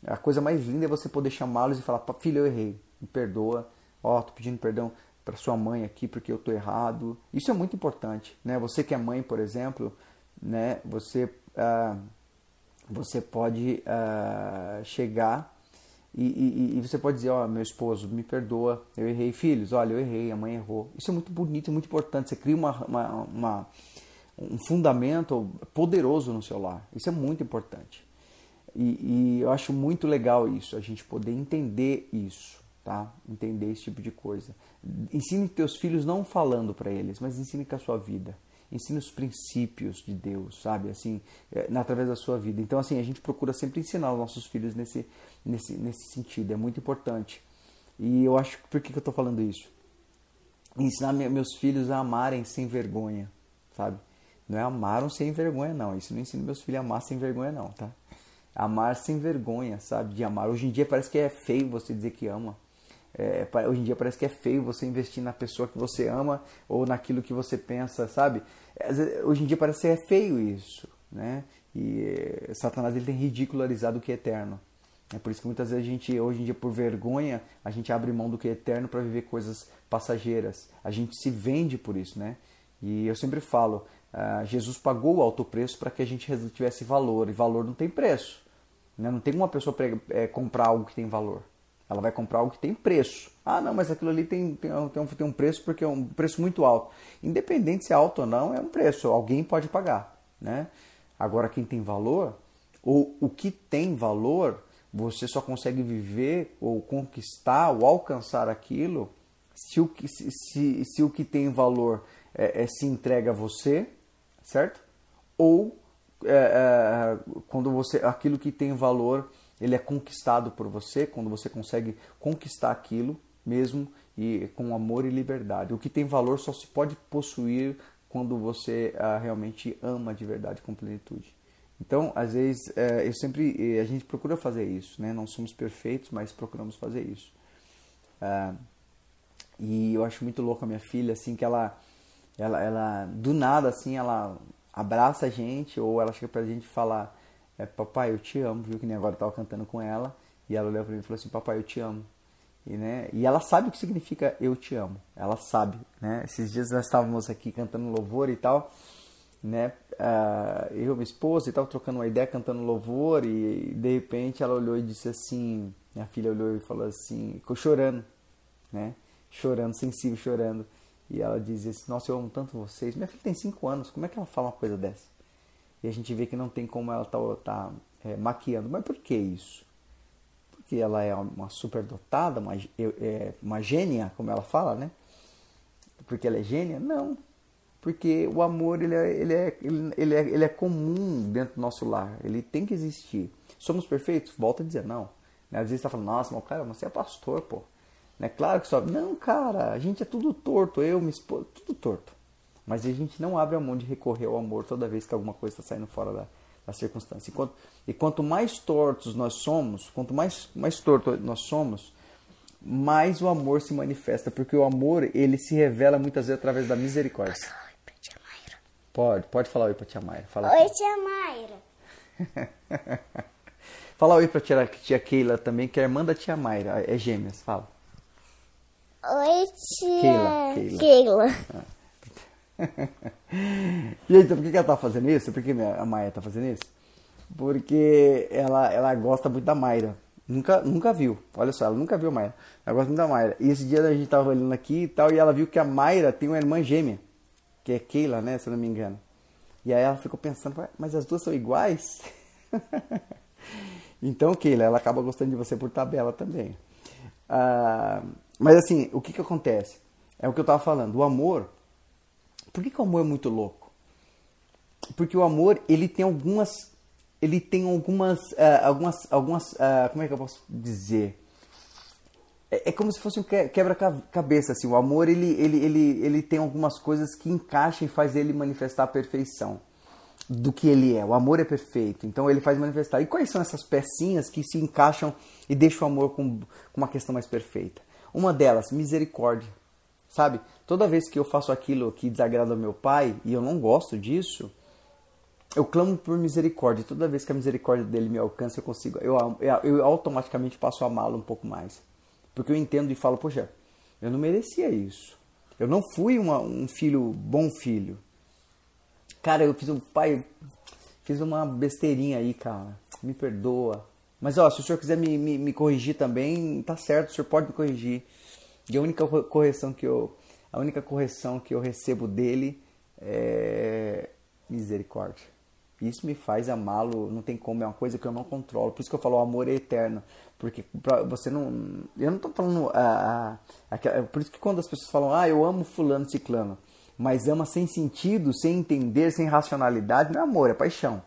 a coisa mais linda é você poder chamá-los e falar: filho, eu errei, me perdoa, ó, oh, tô pedindo perdão para sua mãe aqui porque eu tô errado. Isso é muito importante, né? Você que é mãe, por exemplo, né? Você uh, você pode uh, chegar e, e, e, você pode dizer, ó, oh, meu esposo, me perdoa, eu errei. Filhos, olha, eu errei, a mãe errou. Isso é muito bonito, é muito importante. Você cria uma, uma, uma, um fundamento poderoso no seu lar. Isso é muito importante. E, e, eu acho muito legal isso, a gente poder entender isso, tá? Entender esse tipo de coisa. Ensine teus filhos não falando para eles, mas ensine com a sua vida ensina os princípios de Deus, sabe? Assim, é, através da sua vida. Então, assim, a gente procura sempre ensinar os nossos filhos nesse, nesse, nesse sentido. É muito importante. E eu acho, por que, que eu estou falando isso? Ensinar meus filhos a amarem sem vergonha, sabe? Não é amaram sem vergonha, não. Isso não ensina meus filhos a amar sem vergonha, não, tá? Amar sem vergonha, sabe? De amar. Hoje em dia parece que é feio você dizer que ama. É, hoje em dia parece que é feio você investir na pessoa que você ama ou naquilo que você pensa, sabe? Hoje em dia parece que é feio isso, né? E eh, Satanás ele tem ridicularizado o que é eterno. É por isso que muitas vezes a gente, hoje em dia, por vergonha, a gente abre mão do que é eterno para viver coisas passageiras. A gente se vende por isso, né? E eu sempre falo, uh, Jesus pagou o alto preço para que a gente tivesse valor. E valor não tem preço. Né? Não tem uma pessoa é, comprar algo que tem valor. Ela vai comprar algo que tem preço. Ah, não, mas aquilo ali tem, tem, tem, um, tem um preço porque é um preço muito alto. Independente se é alto ou não, é um preço. Alguém pode pagar. Né? Agora, quem tem valor, ou o que tem valor, você só consegue viver ou conquistar ou alcançar aquilo se o que, se, se, se o que tem valor é, é, se entrega a você, certo? Ou é, é, quando você aquilo que tem valor ele é conquistado por você, quando você consegue conquistar aquilo mesmo e com amor e liberdade. O que tem valor só se pode possuir quando você ah, realmente ama de verdade com plenitude. Então, às vezes, é, eu sempre a gente procura fazer isso, né? Não somos perfeitos, mas procuramos fazer isso. Ah, e eu acho muito louco a minha filha, assim, que ela, ela, ela do nada, assim, ela abraça a gente ou ela chega pra gente falar, é, papai, eu te amo, viu? Que nem agora eu tava cantando com ela e ela olhou pra mim e falou assim, papai, eu te amo. E, né, e ela sabe o que significa eu te amo. Ela sabe, né? Esses dias nós estávamos aqui cantando louvor e tal, né? Uh, eu minha esposa e tal, trocando uma ideia, cantando louvor e de repente ela olhou e disse assim, minha filha olhou e falou assim, ficou chorando, né? Chorando, sensível, chorando. E ela dizia assim, nossa, eu amo tanto vocês. Minha filha tem 5 anos, como é que ela fala uma coisa dessa? E a gente vê que não tem como ela tá, tá é, maquiando. Mas por que isso? Porque ela é uma superdotada, uma, é, uma gênia, como ela fala, né? Porque ela é gênia? Não. Porque o amor ele é, ele, é, ele, é, ele é comum dentro do nosso lar. Ele tem que existir. Somos perfeitos? Volta a dizer não. Né? Às vezes você tá falando, nossa, mas cara, você é pastor, pô. Né? Claro que só. Não, cara, a gente é tudo torto. Eu, minha esposa, tudo torto. Mas a gente não abre a mão de recorrer ao amor toda vez que alguma coisa está saindo fora da, da circunstância. E quanto, e quanto mais tortos nós somos, quanto mais, mais torto nós somos, mais o amor se manifesta. Porque o amor, ele se revela muitas vezes através da misericórdia. Posso falar oi pra tia Mayra? Pode, pode falar oi pra tia Mayra. Fala oi, tia Mayra. Fala oi pra tia, tia Keila também, que é irmã da tia Mayra. É gêmeas, fala. Oi, tia Keila. Keila. Keila. Ah. e então, por que ela tá fazendo isso? Por que a Maia tá fazendo isso? Porque ela, ela gosta muito da Mayra. Nunca, nunca viu. Olha só, ela nunca viu a Mayra. Ela gosta muito da Mayra. E esse dia a gente tava olhando aqui e tal, e ela viu que a Mayra tem uma irmã gêmea, que é Keila, né? Se eu não me engano. E aí ela ficou pensando, mas as duas são iguais? então, Keila, ela acaba gostando de você por tabela também. Ah, mas assim, o que que acontece? É o que eu tava falando. O amor por que, que o amor é muito louco? Porque o amor, ele tem algumas. Ele tem algumas. Uh, algumas. algumas uh, como é que eu posso dizer? É, é como se fosse um quebra-cabeça. Assim. O amor, ele, ele, ele, ele tem algumas coisas que encaixam e faz ele manifestar a perfeição do que ele é. O amor é perfeito, então ele faz manifestar. E quais são essas pecinhas que se encaixam e deixam o amor com, com uma questão mais perfeita? Uma delas, misericórdia. Sabe? Toda vez que eu faço aquilo que desagrada ao meu pai e eu não gosto disso, eu clamo por misericórdia. Toda vez que a misericórdia dele me alcança, eu consigo, eu, eu, automaticamente passo a amá-lo um pouco mais. Porque eu entendo e falo, poxa, eu não merecia isso. Eu não fui uma, um filho, bom filho. Cara, eu fiz um pai, fiz uma besteirinha aí, cara. Me perdoa. Mas ó, se o senhor quiser me, me, me corrigir também, tá certo, o senhor pode me corrigir. E a única correção que eu, a única correção que eu recebo dele é misericórdia. Isso me faz amá-lo, não tem como, é uma coisa que eu não controlo. Por isso que eu falo, o amor é eterno. Porque você não. Eu não estou falando. Ah, ah, por isso que quando as pessoas falam, ah, eu amo fulano, ciclano, mas ama sem sentido, sem entender, sem racionalidade, não é amor, é paixão.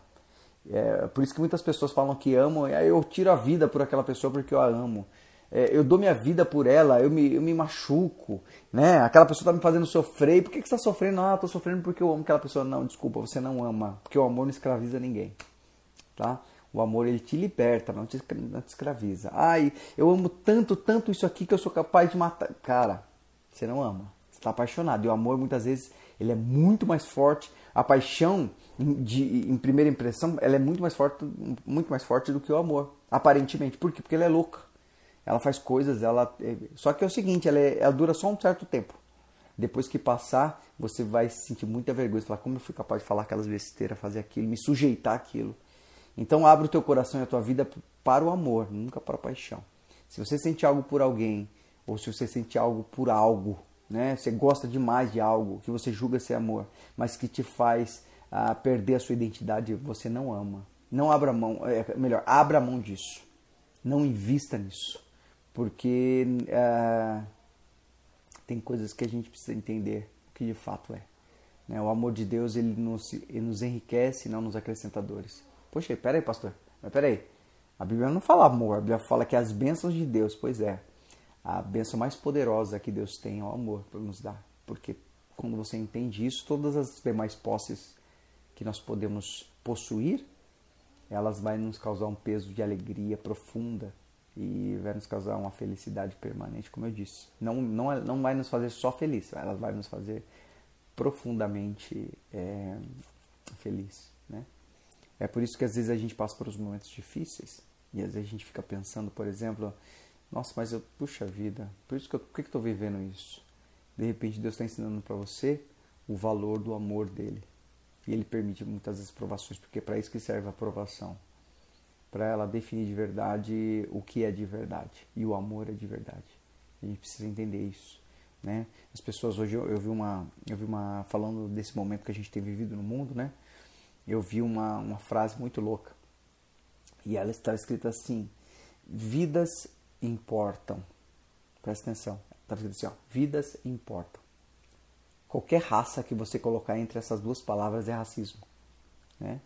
É, por isso que muitas pessoas falam que amam, eu tiro a vida por aquela pessoa porque eu a amo é, eu dou minha vida por ela, eu me, eu me machuco, né? Aquela pessoa está me fazendo sofrer, por que, que você está sofrendo? Ah, estou sofrendo porque eu amo aquela pessoa. Não, desculpa, você não ama, porque o amor não escraviza ninguém, tá? O amor ele te liberta, não te, não te escraviza. Ai, eu amo tanto, tanto isso aqui que eu sou capaz de matar. Cara, você não ama, você está apaixonado. E o amor muitas vezes ele é muito mais forte. A paixão, de, em primeira impressão, ela é muito mais forte, muito mais forte do que o amor, aparentemente. Por quê? Porque ela é louca ela faz coisas, ela. É, só que é o seguinte, ela, é, ela dura só um certo tempo. Depois que passar, você vai sentir muita vergonha. Falar, como eu fui capaz de falar aquelas besteiras, fazer aquilo, me sujeitar aquilo. Então abre o teu coração e a tua vida para o amor, nunca para a paixão. Se você sente algo por alguém, ou se você sente algo por algo, né? Você gosta demais de algo que você julga ser amor, mas que te faz ah, perder a sua identidade, você não ama. Não abra mão, é, melhor, abra mão disso. Não invista nisso, porque ah, tem coisas que a gente precisa entender o que de fato é. Né? O amor de Deus ele nos, ele nos enriquece, não nos acrescenta dores. Poxa, peraí, pastor, mas peraí. A Bíblia não fala amor, a Bíblia fala que as bênçãos de Deus, pois é, a bênção mais poderosa que Deus tem é o amor por nos dar. Porque quando você entende isso, todas as demais posses que nós podemos possuir, elas vão nos causar um peso de alegria profunda e vai nos causar uma felicidade permanente, como eu disse. Não, não, é, não vai nos fazer só feliz, elas vai nos fazer profundamente é, feliz, né? É por isso que às vezes a gente passa por os momentos difíceis e às vezes a gente fica pensando, por exemplo, nossa, mas eu, puxa vida, por isso que eu, por que estou vivendo isso? De repente Deus está ensinando para você o valor do amor dele. E ele permite muitas vezes provações, porque é para isso que serve a provação. Para ela definir de verdade o que é de verdade. E o amor é de verdade. A gente precisa entender isso. Né? As pessoas hoje eu, eu vi uma eu vi uma falando desse momento que a gente tem vivido no mundo, né? Eu vi uma uma frase muito louca. E ela está escrita assim: vidas importam. Presta atenção. Está escrito assim, ó, vidas importam. Qualquer raça que você colocar entre essas duas palavras é racismo, né?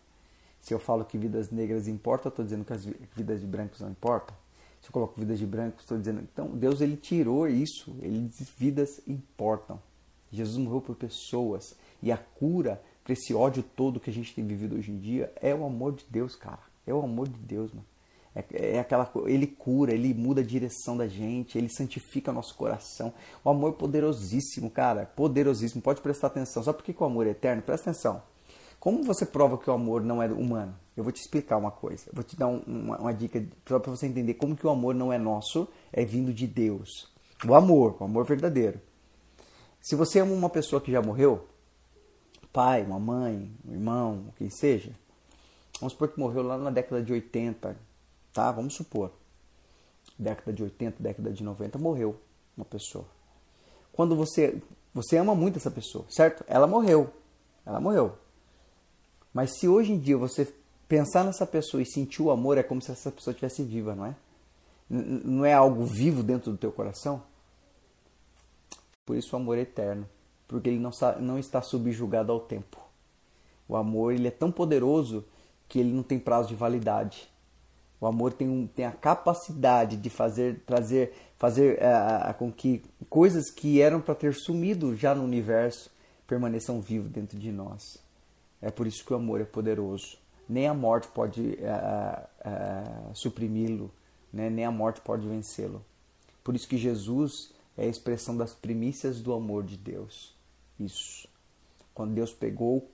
Se eu falo que vidas negras importam, eu estou dizendo que as vidas de brancos não importam se eu coloco vidas de branco, estou dizendo. Então, Deus ele tirou isso. Ele diz: vidas importam. Jesus morreu por pessoas. E a cura para esse ódio todo que a gente tem vivido hoje em dia é o amor de Deus, cara. É o amor de Deus, mano. É, é aquela ele cura, ele muda a direção da gente, ele santifica nosso coração. O amor é poderosíssimo, cara, poderosíssimo. Pode prestar atenção. Só porque o amor é eterno? Presta atenção. Como você prova que o amor não é humano? Eu vou te explicar uma coisa. Eu vou te dar um, uma, uma, dica para você entender como que o amor não é nosso, é vindo de Deus. O amor, o amor verdadeiro. Se você ama uma pessoa que já morreu, pai, uma mãe, um irmão, quem seja, vamos supor que morreu lá na década de 80, tá? Vamos supor. Década de 80, década de 90, morreu uma pessoa. Quando você você ama muito essa pessoa, certo? Ela morreu. Ela morreu. Mas se hoje em dia você pensar nessa pessoa e sentir o amor, é como se essa pessoa estivesse viva, não é? não é algo vivo dentro do teu coração? Por isso o amor é eterno, porque ele não, está subjugado ao tempo. O amor ele é tão poderoso que ele não tem prazo de validade. O amor tem, um, tem a capacidade de fazer trazer fazer uh, com que coisas que eram para ter sumido já no universo permaneçam vivos dentro de nós. É por isso que o amor é poderoso. Nem a morte pode uh, uh, suprimi-lo, né? nem a morte pode vencê-lo. Por isso que Jesus é a expressão das primícias do amor de Deus. Isso. Quando Deus pegou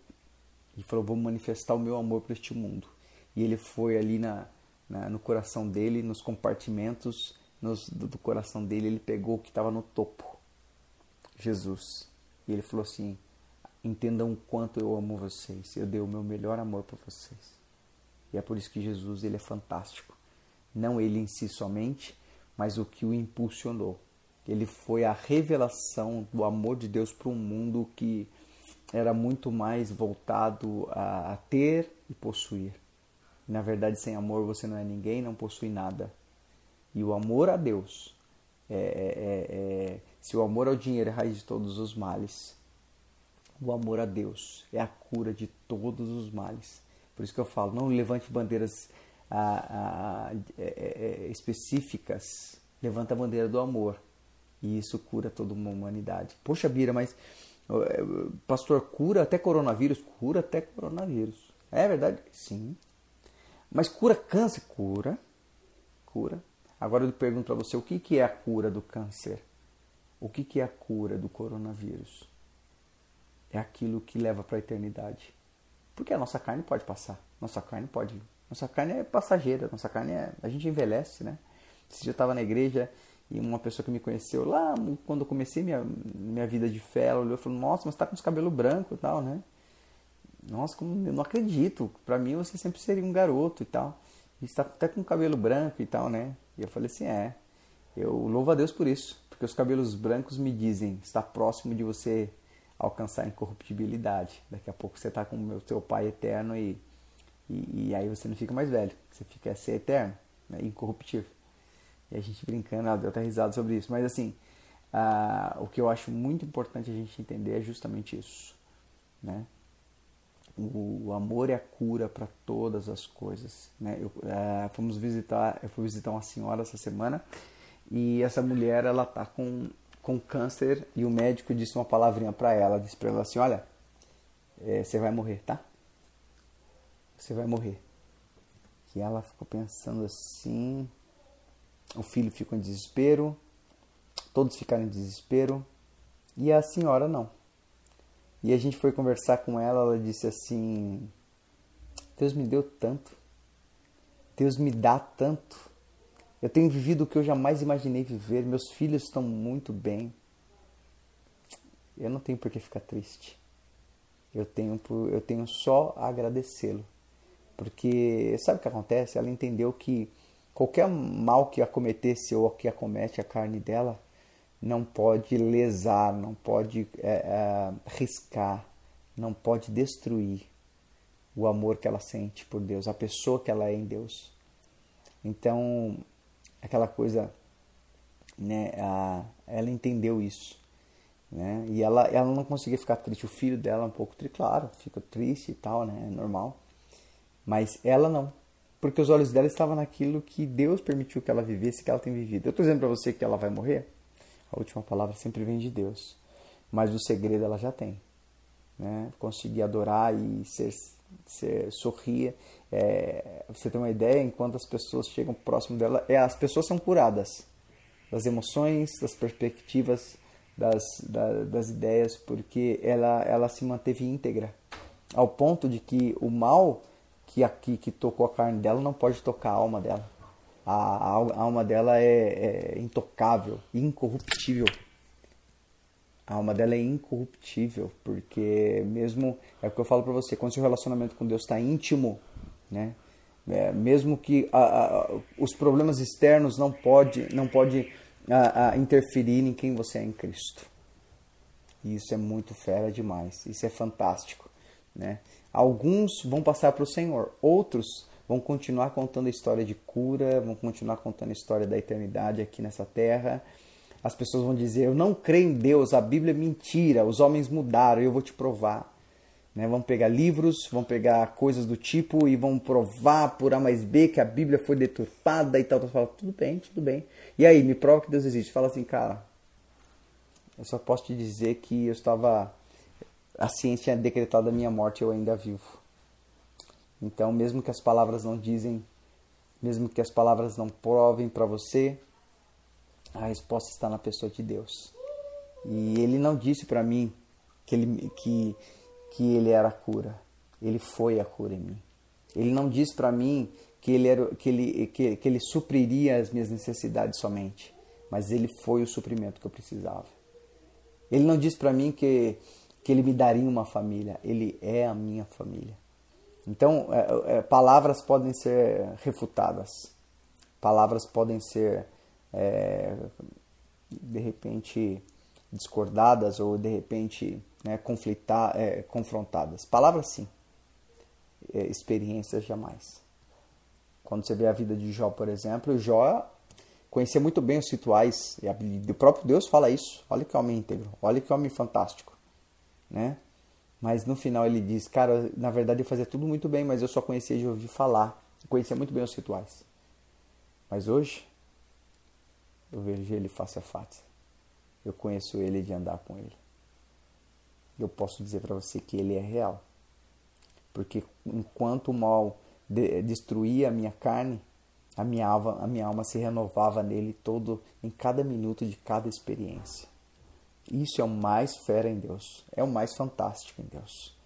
e falou: Vou manifestar o meu amor para este mundo. E ele foi ali na, na, no coração dele, nos compartimentos nos, do, do coração dele, ele pegou o que estava no topo. Jesus. E ele falou assim: entendam o quanto eu amo vocês. Eu dei o meu melhor amor para vocês. E é por isso que Jesus ele é fantástico. Não ele em si somente, mas o que o impulsionou. Ele foi a revelação do amor de Deus para um mundo que era muito mais voltado a, ter e possuir. Na verdade, sem amor você não é ninguém, não possui nada. E o amor a Deus, é, é, é, é se o amor ao dinheiro é raiz de todos os males, o amor a Deus é a cura de todos os males. Por isso que eu falo, não levante bandeiras é, é, é, específicas, levanta a bandeira do amor. E isso cura toda uma humanidade. Poxa, Bira, mas é, pastor, cura até coronavírus? Cura até coronavírus. É verdade? Sim. Mas cura câncer? Cura. Cura. Agora eu pergunto para você, o que é a cura do câncer? O que é a cura do coronavírus? É aquilo que leva para a eternidade. Porque a nossa carne pode passar. Nossa carne pode. Nossa carne é passageira. Nossa carne é. A gente envelhece, né? Se eu estava na igreja e uma pessoa que me conheceu lá, quando eu comecei minha, minha vida de fé, ela olhou e falou: Nossa, mas está com os cabelos brancos e tal, né? Nossa, como, eu não acredito. Para mim você sempre seria um garoto e tal. E está até com cabelo branco e tal, né? E eu falei assim: É. Eu louvo a Deus por isso, porque os cabelos brancos me dizem, está próximo de você alcançar a incorruptibilidade. Daqui a pouco você está com o seu pai eterno e, e, e, aí você não fica mais velho, você fica ser eterno, né? incorruptível. E a gente brincando, deu até risada sobre isso. Mas assim, o que eu acho muito importante a gente entender é justamente isso. Né? O amor é a cura para todas as coisas. Né? Eu, uh, fomos visitar, eu fui visitar uma senhora essa semana e essa mulher ela tá com, com câncer e o médico disse uma palavrinha para ela, disse para ela assim, olha, é, você vai morrer, tá? Você vai morrer. E ela ficou pensando assim, o filho ficou em desespero, todos ficaram em desespero e a senhora não. E a gente foi conversar com ela, ela disse assim: Deus me deu tanto, Deus me dá tanto. Eu tenho vivido o que eu jamais imaginei viver, meus filhos estão muito bem. Eu não tenho por que ficar triste. Eu tenho, eu tenho só a agradecê-lo. Porque sabe o que acontece? Ela entendeu que qualquer mal que acometesse ou que acomete a carne dela não pode lesar, não pode é, é, riscar, não pode destruir o amor que ela sente por Deus, a pessoa que ela é em Deus. Então, aquela coisa, né, a, ela entendeu isso. Né? E ela, ela não conseguia ficar triste. O filho dela um pouco claro, fica triste e tal, né? É normal. Mas ela não porque os olhos dela estavam naquilo que Deus permitiu que ela vivesse, que ela tem vivido. Eu estou dizendo para você que ela vai morrer, a última palavra sempre vem de Deus, mas o segredo ela já tem. Né? Conseguir adorar e ser, ser sorrir. É, você tem uma ideia, enquanto as pessoas chegam próximo dela, é, as pessoas são curadas das emoções, das perspectivas, das, da, das ideias, porque ela, ela se manteve íntegra, ao ponto de que o mal que aqui que tocou a carne dela não pode tocar a alma dela. A, a, alma dela é, é, intocável, incorruptível. A alma dela é incorruptível, porque mesmo é o que eu falo para você, quando seu relacionamento com Deus está íntimo, né? É, mesmo que a, a, os problemas externos não pode não pode a, interferir em quem você é em Cristo. E isso é muito fera demais. Isso é fantástico, né? Alguns vão passar para o Senhor, outros vão continuar contando a história de cura, vão continuar contando a história da eternidade aqui nessa terra. As pessoas vão dizer: Eu não creio em Deus, a Bíblia é mentira, os homens mudaram, eu vou te provar. Né? Vão pegar livros, vão pegar coisas do tipo e vão provar por A mais B que a Bíblia foi deturpada e tal. Então, fala, tudo bem, tudo bem. E aí, me prova que Deus existe. Fala assim, cara, eu só posso te dizer que eu estava a ciência tinha decretado a minha morte eu ainda vivo. Então, mesmo que as palavras não dizem, mesmo que as palavras não provem para você, a resposta está na pessoa de Deus. E ele não disse para mim que ele, que, que ele era a cura. Ele foi a cura em mim. Ele não disse para mim que ele, era, que, ele, que, que ele supriria as minhas necessidades somente, mas ele foi o suprimento que eu precisava. Ele não disse para mim que que ele me daria uma família. Ele é a minha família. Então, é, é, palavras podem ser refutadas, palavras podem ser, é, de repente, discordadas ou, de repente, né, conflitar, é, confrontadas. Palavras, sim, é, experiências, jamais. Quando você vê a vida de Jó, por exemplo, Jó conhecia muito bem os rituais, e o próprio Deus fala isso. Olha que homem íntegro, olha que homem fantástico né? Mas no final ele diz, cara, na verdade eu fazia tudo muito bem, mas eu só conhecia de ouvir falar. Eu conhecia muito bem os rituais. Mas hoje eu vejo ele face a face. Eu conheço ele de andar com ele. Eu posso dizer para você que ele é real. Porque enquanto o mal de destruía a minha carne, a minha, alma, a minha alma se renovava nele todo em cada minuto de cada experiência. Isso é o mais fera em Deus, é o mais fantástico em Deus.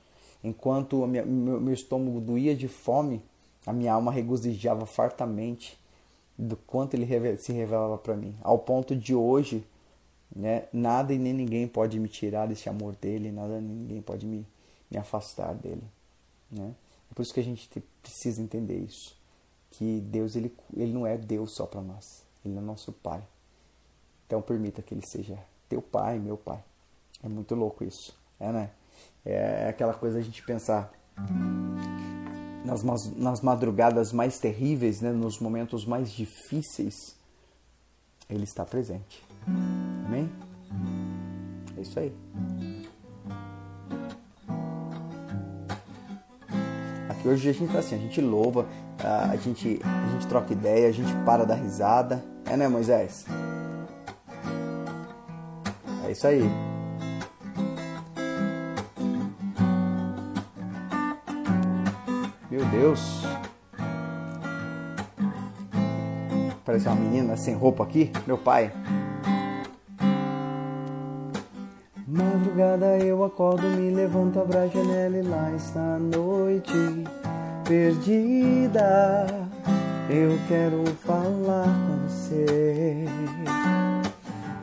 Enquanto minha, meu, meu estômago doía de fome, a minha alma regozijava fartamente do quanto ele se revelava para mim, ao ponto de hoje, né, nada e nem ninguém pode me tirar desse amor dele, nada nem ninguém pode me, me afastar dele, né? É por isso que a gente precisa entender isso, que Deus ele, ele não é Deus só para nós, ele é nosso Pai. Então permita que ele seja teu pai, meu pai. É muito louco isso, é, né? É aquela coisa a gente pensar nas, nas madrugadas mais terríveis, né? nos momentos mais difíceis, ele está presente. Amém? É isso aí. Aqui hoje a gente está assim, a gente louva, a gente, a gente troca ideia, a gente para da risada. É né, Moisés? É isso aí. Meu Deus. Parece uma menina sem roupa aqui, meu pai. Madrugada eu acordo, me levanto, abro a janela e lá está a noite perdida. Eu quero falar com você.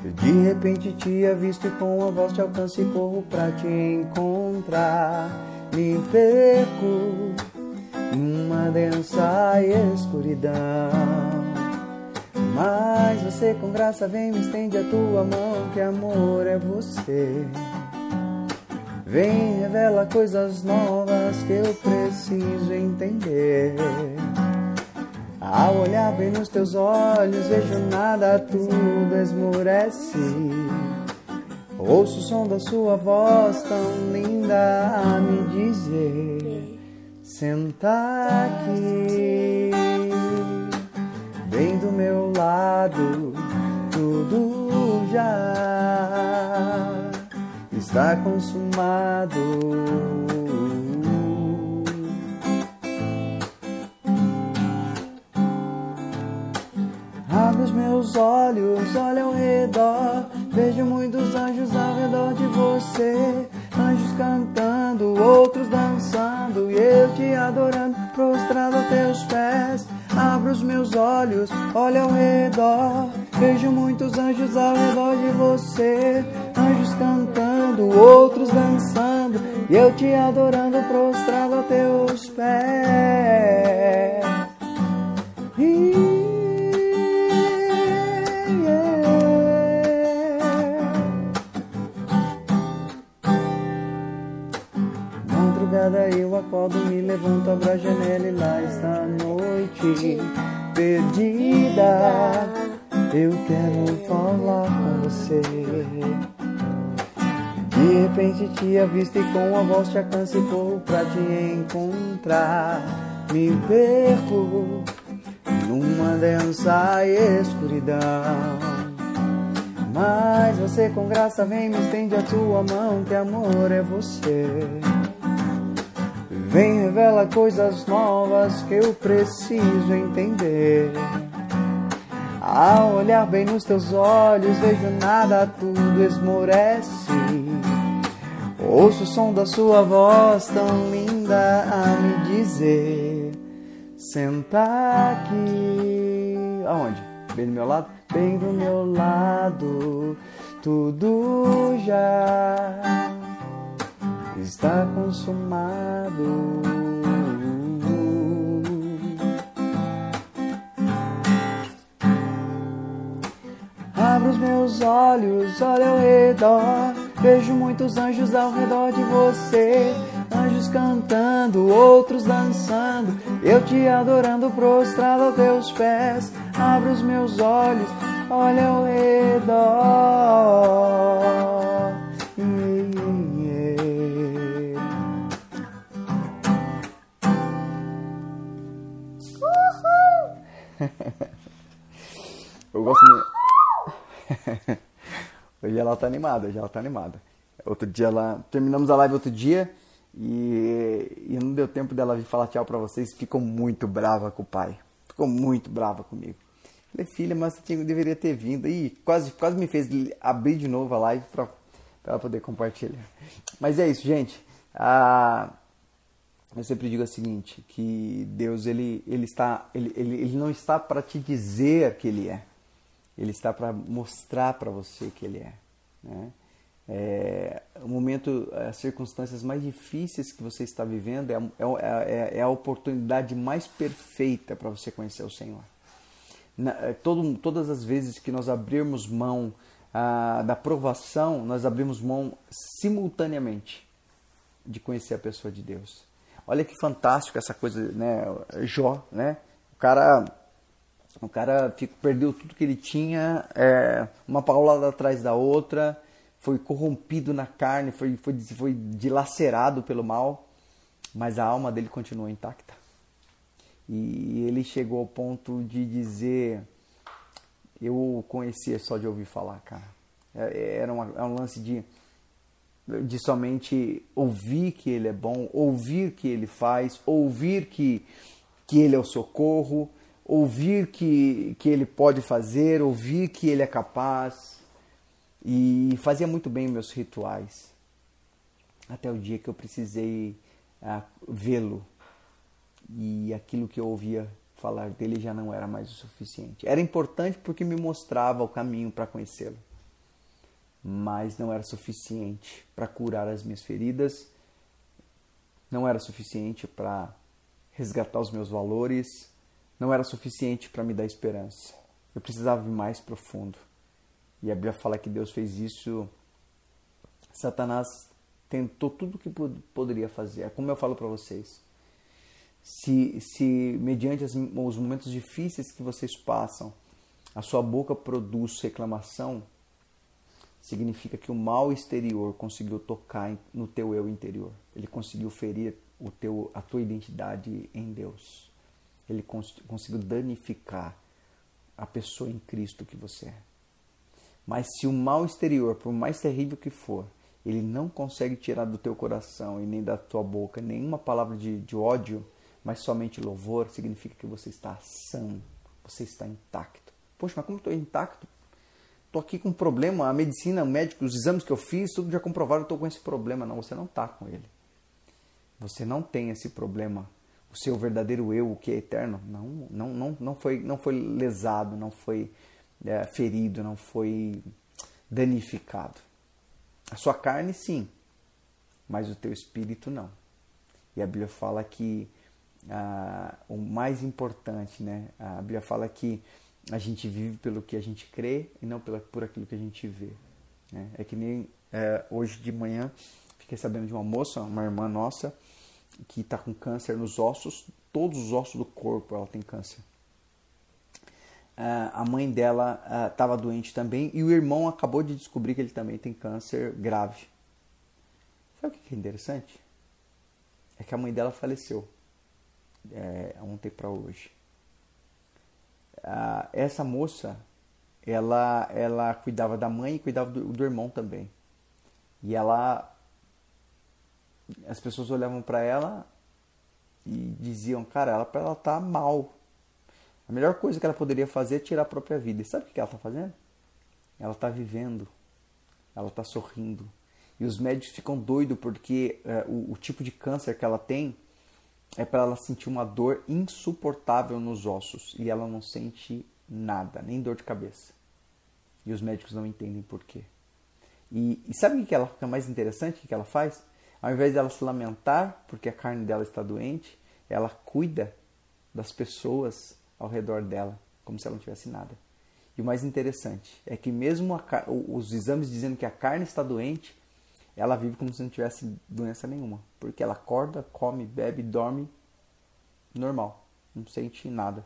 De repente te avisto e com a voz te alcanço e corro pra te encontrar. Me perco numa densa escuridão. Mas você com graça vem, me estende a tua mão, que amor é você. Vem, revela coisas novas que eu preciso entender. Ao olhar bem nos teus olhos, vejo nada, tudo esmorece. Ouço o som da sua voz tão linda a me dizer: Senta aqui, bem do meu lado, tudo já está consumado. Abro os meus olhos, olho ao redor, vejo muitos anjos ao redor de você. Anjos cantando, outros dançando, e eu te adorando, prostrado a teus pés. Abro os meus olhos, olho ao redor, vejo muitos anjos ao redor de você. Anjos cantando, outros dançando, e eu te adorando, prostrado a teus pés. Madrugada eu acordo, me levanto, abro a janela e lá está a noite perdida. Eu quero falar com você. De repente te avisto e com a voz te alcanço e pra te encontrar. Me perco numa densa escuridão. Mas você com graça vem, me estende a tua mão, que amor é você. Vem, revela coisas novas que eu preciso entender. Ao olhar bem nos teus olhos, vejo nada, tudo esmorece. Ouço o som da sua voz tão linda a me dizer: Senta aqui. Aonde? Bem do meu lado? Bem do meu lado, tudo já está consumado. Abro os meus olhos, olho ao redor, vejo muitos anjos ao redor de você. Anjos cantando, outros dançando, eu te adorando, prostrado aos teus pés. Abro os meus olhos, olho ao redor. Ela tá animada, hoje ela tá animada. Outro dia ela. Terminamos a live outro dia e, e não deu tempo dela vir falar tchau pra vocês. Ficou muito brava com o pai. Ficou muito brava comigo. Falei, filha, mas você tinha, deveria ter vindo. E quase, quase me fez abrir de novo a live pra, pra ela poder compartilhar. Mas é isso, gente. Ah, eu sempre digo o seguinte, que Deus ele, ele, está, ele, ele, ele não está para te dizer que Ele é, Ele está para mostrar para você que Ele é. Né? É, o momento, as circunstâncias mais difíceis que você está vivendo é, é, é, é a oportunidade mais perfeita para você conhecer o Senhor. Na, eh, todo, todas as vezes que nós abrirmos mão ah, da provação, nós abrimos mão simultaneamente de conhecer a pessoa de Deus. Olha que fantástico essa coisa, né? Jó, né? O cara, o cara fico, perdeu tudo que ele tinha, é, uma paulada atrás da outra, foi corrompido na carne, foi, foi, foi dilacerado pelo mal, mas a alma dele continuou intacta. E ele chegou ao ponto de dizer: Eu conhecia só de ouvir falar, cara. É, era, uma, era um lance de, de somente ouvir que ele é bom, ouvir que ele faz, ouvir que, que ele é o socorro, ouvir que, que ele pode fazer, ouvir que ele é capaz. E fazia muito bem meus rituais. Até o dia que eu precisei uh, vê-lo e aquilo que eu ouvia falar dele já não era mais o suficiente. Era importante porque me mostrava o caminho para conhecê-lo, mas não era suficiente para curar as minhas feridas, não era suficiente para resgatar os meus valores, não era suficiente para me dar esperança. Eu precisava ir mais profundo. E a Bíblia fala que Deus fez isso. Satanás tentou tudo o que poderia fazer. É como eu falo para vocês se, se mediante as, os momentos difíceis que vocês passam, a sua boca produz reclamação, significa que o mal exterior conseguiu tocar no teu eu interior. Ele conseguiu ferir o teu, a tua identidade em Deus. Ele cons conseguiu danificar a pessoa em Cristo que você é. Mas se o mal exterior, por mais terrível que for, ele não consegue tirar do teu coração e nem da tua boca nenhuma palavra de, de ódio, mas somente louvor significa que você está são, você está intacto. Poxa, mas como estou intacto? Estou aqui com um problema, a medicina, o médico, os exames que eu fiz, tudo já comprovaram, estou com esse problema. Não, você não está com ele. Você não tem esse problema. O seu verdadeiro eu, o que é eterno, não, não, não, não, foi, não foi lesado, não foi é, ferido, não foi danificado. A sua carne, sim, mas o teu espírito, não. E a Bíblia fala que ah, o mais importante, né? A Bíblia fala que a gente vive pelo que a gente crê e não pela, por aquilo que a gente vê. Né? É que nem é, hoje de manhã fiquei sabendo de uma moça, uma irmã nossa, que está com câncer nos ossos, todos os ossos do corpo ela tem câncer. Ah, a mãe dela estava ah, doente também e o irmão acabou de descobrir que ele também tem câncer grave. Sabe o que é interessante? É que a mãe dela faleceu é, ontem para hoje. Ah, essa moça, ela, ela cuidava da mãe e cuidava do, do irmão também. E ela, as pessoas olhavam para ela e diziam, cara, ela ela tá mal. A melhor coisa que ela poderia fazer é tirar a própria vida. E sabe o que ela está fazendo? Ela está vivendo. Ela está sorrindo. E os médicos ficam doidos porque é, o, o tipo de câncer que ela tem é para ela sentir uma dor insuportável nos ossos e ela não sente nada, nem dor de cabeça. E os médicos não entendem por quê. E, e sabe o que ela fica mais interessante? O que ela faz? Ao invés dela se lamentar porque a carne dela está doente, ela cuida das pessoas ao redor dela, como se ela não tivesse nada. E o mais interessante é que mesmo a, os exames dizendo que a carne está doente, ela vive como se não tivesse doença nenhuma. Porque ela acorda, come, bebe, dorme normal. Não sente nada.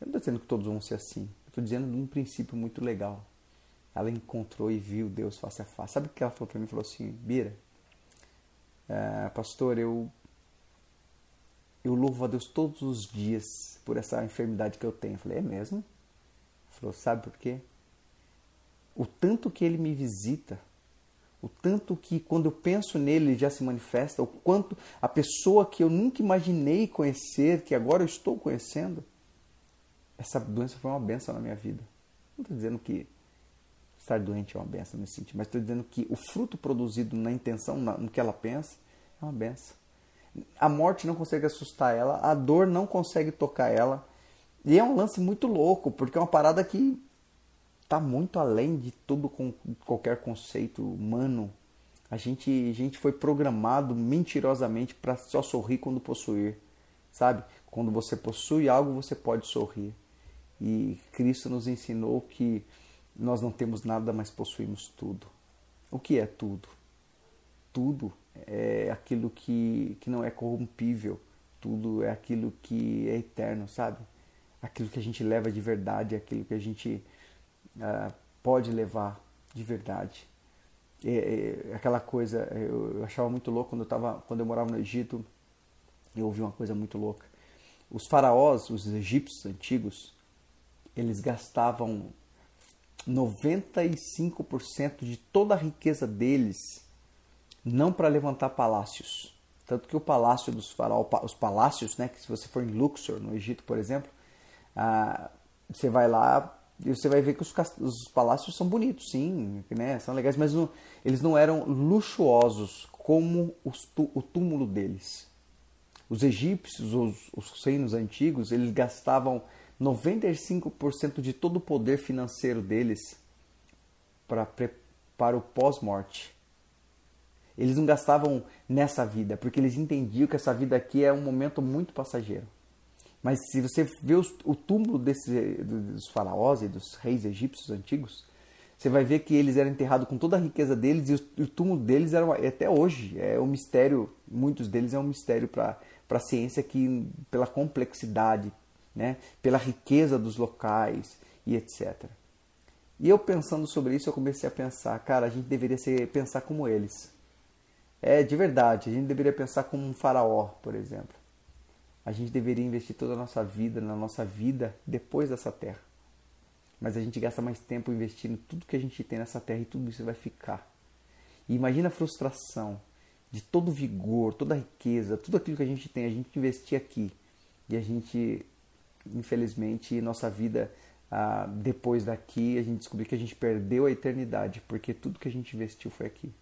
Eu não estou dizendo que todos vão ser assim. Estou dizendo de um princípio muito legal. Ela encontrou e viu Deus face a face. Sabe o que ela falou para mim? Falou assim, Bira, é, pastor, eu eu louvo a Deus todos os dias por essa enfermidade que eu tenho. Eu falei, é mesmo? Ele falou, sabe por quê? O tanto que ele me visita o tanto que quando eu penso nele ele já se manifesta, o quanto a pessoa que eu nunca imaginei conhecer, que agora eu estou conhecendo, essa doença foi uma benção na minha vida. Não estou dizendo que estar doente é uma benção nesse sentido, mas estou dizendo que o fruto produzido na intenção, no que ela pensa, é uma benção. A morte não consegue assustar ela, a dor não consegue tocar ela. E é um lance muito louco, porque é uma parada que está muito além de tudo com qualquer conceito humano. A gente, a gente foi programado mentirosamente para só sorrir quando possuir, sabe? Quando você possui algo, você pode sorrir. E Cristo nos ensinou que nós não temos nada, mas possuímos tudo. O que é tudo? Tudo é aquilo que, que não é corrompível, tudo é aquilo que é eterno, sabe? Aquilo que a gente leva de verdade, aquilo que a gente uh, pode levar de verdade. É, é, aquela coisa, eu, eu, achava muito louco quando eu, tava, quando eu morava no Egito, eu ouvi uma coisa muito louca. Os faraós, os egípcios antigos, eles gastavam 95% de toda a riqueza deles não para levantar palácios. Tanto que o palácio dos faraós, os palácios, né, que se você for em Luxor, no Egito, por exemplo, ah, você vai lá e você vai ver que os, os palácios são bonitos, sim, né, são legais, mas não, eles não eram luxuosos como os, o túmulo deles. Os egípcios, os, os reinos antigos, eles gastavam 95% de todo o poder financeiro deles para, para o pós-morte. Eles não gastavam nessa vida, porque eles entendiam que essa vida aqui é um momento muito passageiro. Mas se você vê os, o túmulo desses, dos faraós e dos reis egípcios antigos, você vai ver que eles eram enterrados com toda a riqueza deles e o, o túmulo deles era até hoje é um mistério. Muitos deles é um mistério para a ciência que pela complexidade, né, pela riqueza dos locais e etc. E eu pensando sobre isso, eu comecei a pensar, cara, a gente deveria ser, pensar como eles. É, de verdade, a gente deveria pensar como um faraó, por exemplo. A gente deveria investir toda a nossa vida na nossa vida depois dessa terra. Mas a gente gasta mais tempo investindo tudo que a gente tem nessa terra e tudo isso vai ficar. E imagina a frustração de todo o vigor, toda a riqueza, tudo aquilo que a gente tem, a gente investir aqui e a gente infelizmente, nossa vida ah, depois daqui, a gente descobriu que a gente perdeu a eternidade, porque tudo que a gente investiu foi aqui.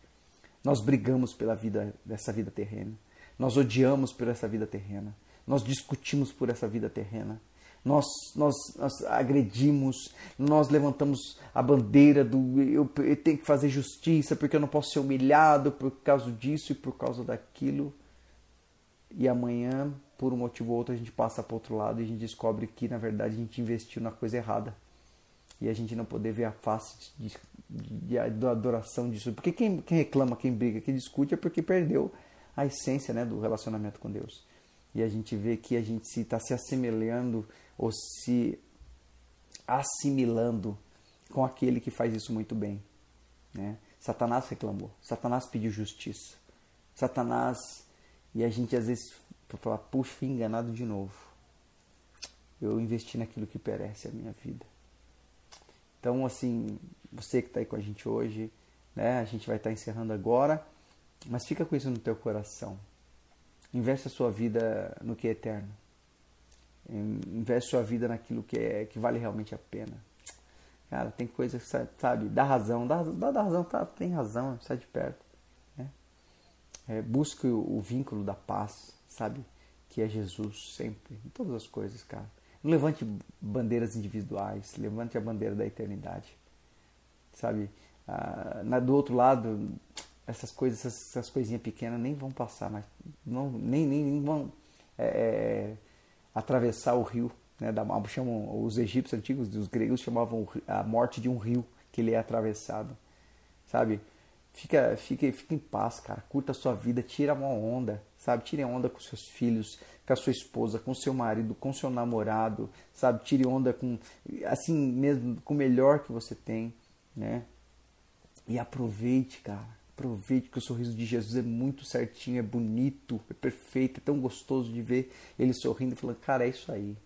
Nós brigamos pela vida dessa vida terrena. Nós odiamos por essa vida terrena. Nós discutimos por essa vida terrena. Nós, nós, nós agredimos, nós levantamos a bandeira do eu, eu tenho que fazer justiça porque eu não posso ser humilhado por causa disso e por causa daquilo. E amanhã por um motivo ou outro a gente passa para outro lado e a gente descobre que na verdade a gente investiu na coisa errada e a gente não poder ver a face de, adoração disso. Porque quem, quem, reclama, quem briga, quem discute é porque perdeu a essência né, do relacionamento com Deus. E a gente vê que a gente está se, tá se assemelhando ou se assimilando com aquele que faz isso muito bem. Né? Satanás reclamou, Satanás pediu justiça. Satanás, e a gente às vezes para falar, puxa, fui enganado de novo. Eu investi naquilo que perece a minha vida. Então, assim, você que está aí com a gente hoje, né? A gente vai estar tá encerrando agora, mas fica com isso no teu coração. Investe a sua vida no que é eterno. Investe a sua vida naquilo que, é, que vale realmente a pena. Cara, tem coisa que, sabe, dá razão, dá, dá, dá razão, tá, tem razão, sai de perto. Né? É, busque o, o vínculo da paz, sabe? Que é Jesus sempre, em todas as coisas, cara. Levante bandeiras individuais, levante a bandeira da eternidade, sabe? Ah, na, do outro lado, essas coisas, essas, essas coisinhas pequenas nem vão passar, mas não, nem, nem, nem vão é, é, atravessar o rio. Né, da, chamam, os egípcios antigos, os gregos chamavam a morte de um rio que ele é atravessado, sabe? Fica, fica, fica em paz, cara. Curta a sua vida, tira uma onda, sabe? Tire onda com seus filhos, com a sua esposa, com seu marido, com seu namorado, sabe? Tire onda com, assim mesmo, com o melhor que você tem, né? E aproveite, cara. Aproveite que o sorriso de Jesus é muito certinho, é bonito, é perfeito, é tão gostoso de ver ele sorrindo e falando, cara, é isso aí.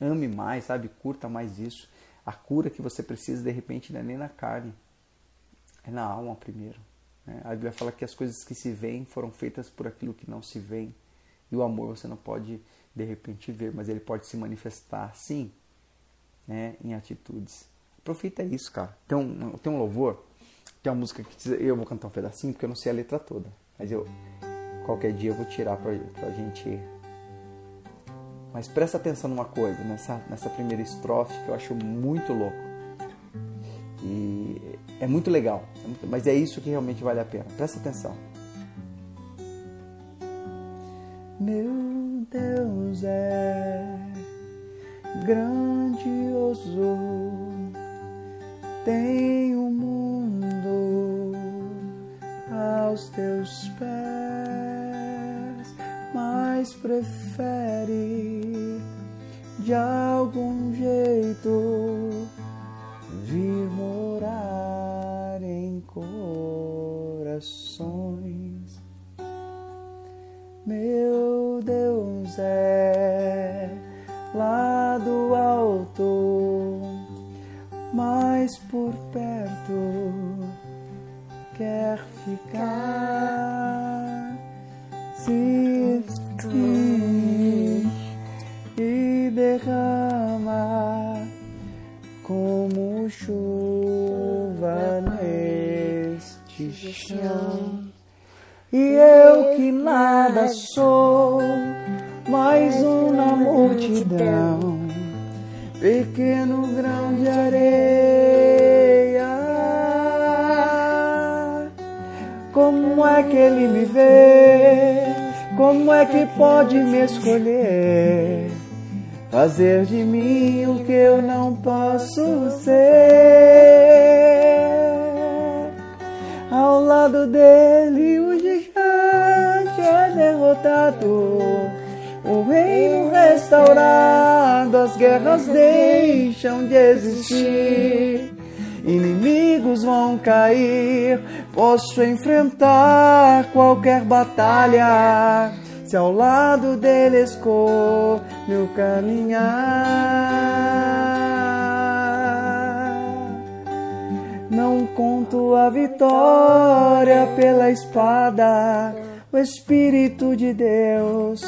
Ame mais, sabe? Curta mais isso. A cura que você precisa, de repente, não é nem na carne, é na alma primeiro. Né? A Bíblia fala que as coisas que se veem foram feitas por aquilo que não se vê. E o amor você não pode de repente ver, mas ele pode se manifestar sim né, em atitudes. Aproveita isso, cara. Tem um, tem um louvor, tem uma música que diz, eu vou cantar um pedacinho porque eu não sei a letra toda. Mas eu qualquer dia eu vou tirar pra, pra gente. Mas presta atenção numa coisa, nessa, nessa primeira estrofe que eu acho muito louco. E é muito legal, é mas é isso que realmente vale a pena. Presta atenção. Meu Deus é grandioso tem o mundo aos teus pés, mas prefere de sou, mais um na multidão, pequeno grão de areia. Como é que ele me vê? Como é que pode me escolher? Fazer de mim o que eu não posso ser. Ao lado dele, derrotado, o reino restaurado, as guerras deixam de existir. Inimigos vão cair, posso enfrentar qualquer batalha. Se ao lado dele escolho caminhar. Não conto a vitória pela espada, o Espírito de Deus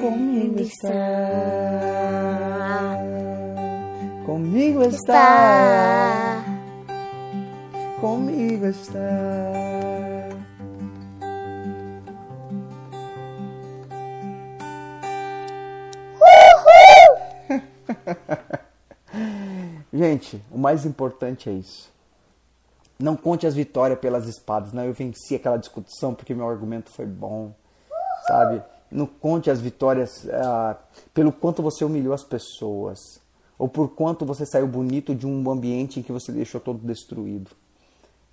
comigo está. Comigo está. Comigo está. Gente, o mais importante é isso. Não conte as vitórias pelas espadas. Não, eu venci aquela discussão porque meu argumento foi bom, sabe? Não conte as vitórias ah, pelo quanto você humilhou as pessoas ou por quanto você saiu bonito de um ambiente em que você deixou todo destruído.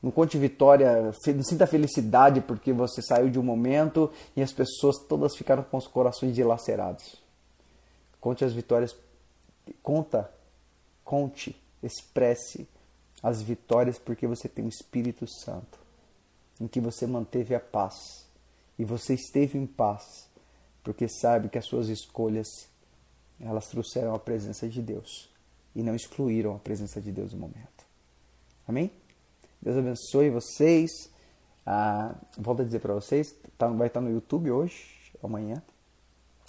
Não conte vitória, não sinta felicidade porque você saiu de um momento e as pessoas todas ficaram com os corações dilacerados. Conte as vitórias, conta, conte, expresse as vitórias porque você tem o Espírito Santo, em que você manteve a paz e você esteve em paz porque sabe que as suas escolhas elas trouxeram a presença de Deus e não excluíram a presença de Deus no momento. Amém? Deus abençoe vocês. Ah, volto a dizer para vocês, tá, vai estar no YouTube hoje, amanhã.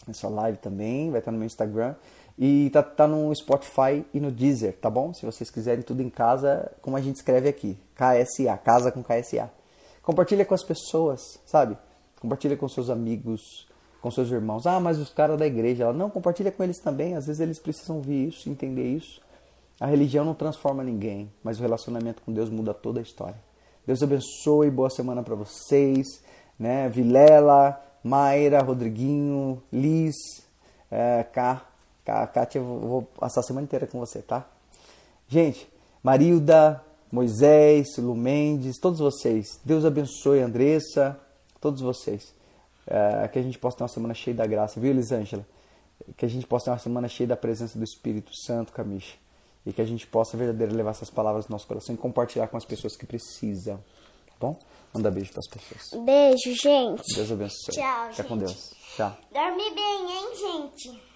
Essa live também, vai estar no meu Instagram. E tá, tá no Spotify e no Deezer, tá bom? Se vocês quiserem tudo em casa, como a gente escreve aqui. KSA, casa com KSA. Compartilha com as pessoas, sabe? Compartilha com seus amigos, com seus irmãos. Ah, mas os caras da igreja. Ela, não, compartilha com eles também. Às vezes eles precisam ouvir isso, entender isso. A religião não transforma ninguém, mas o relacionamento com Deus muda toda a história. Deus abençoe, boa semana para vocês, né? Vilela, Mayra, Rodriguinho, Liz, é, Cá, Kátia, eu vou passar a semana inteira com você, tá? Gente, Marilda, Moisés, Lu Mendes, todos vocês, Deus abençoe, Andressa, todos vocês. É, que a gente possa ter uma semana cheia da graça, viu, Elisângela? Que a gente possa ter uma semana cheia da presença do Espírito Santo, Camicha e que a gente possa verdadeiramente levar essas palavras no nosso coração e compartilhar com as pessoas que precisam. Tá bom? Manda beijo para as pessoas. Beijo, gente. Deus abençoe. Tchau, Fica com gente. Deus. Tchau. Dorme bem, hein, gente?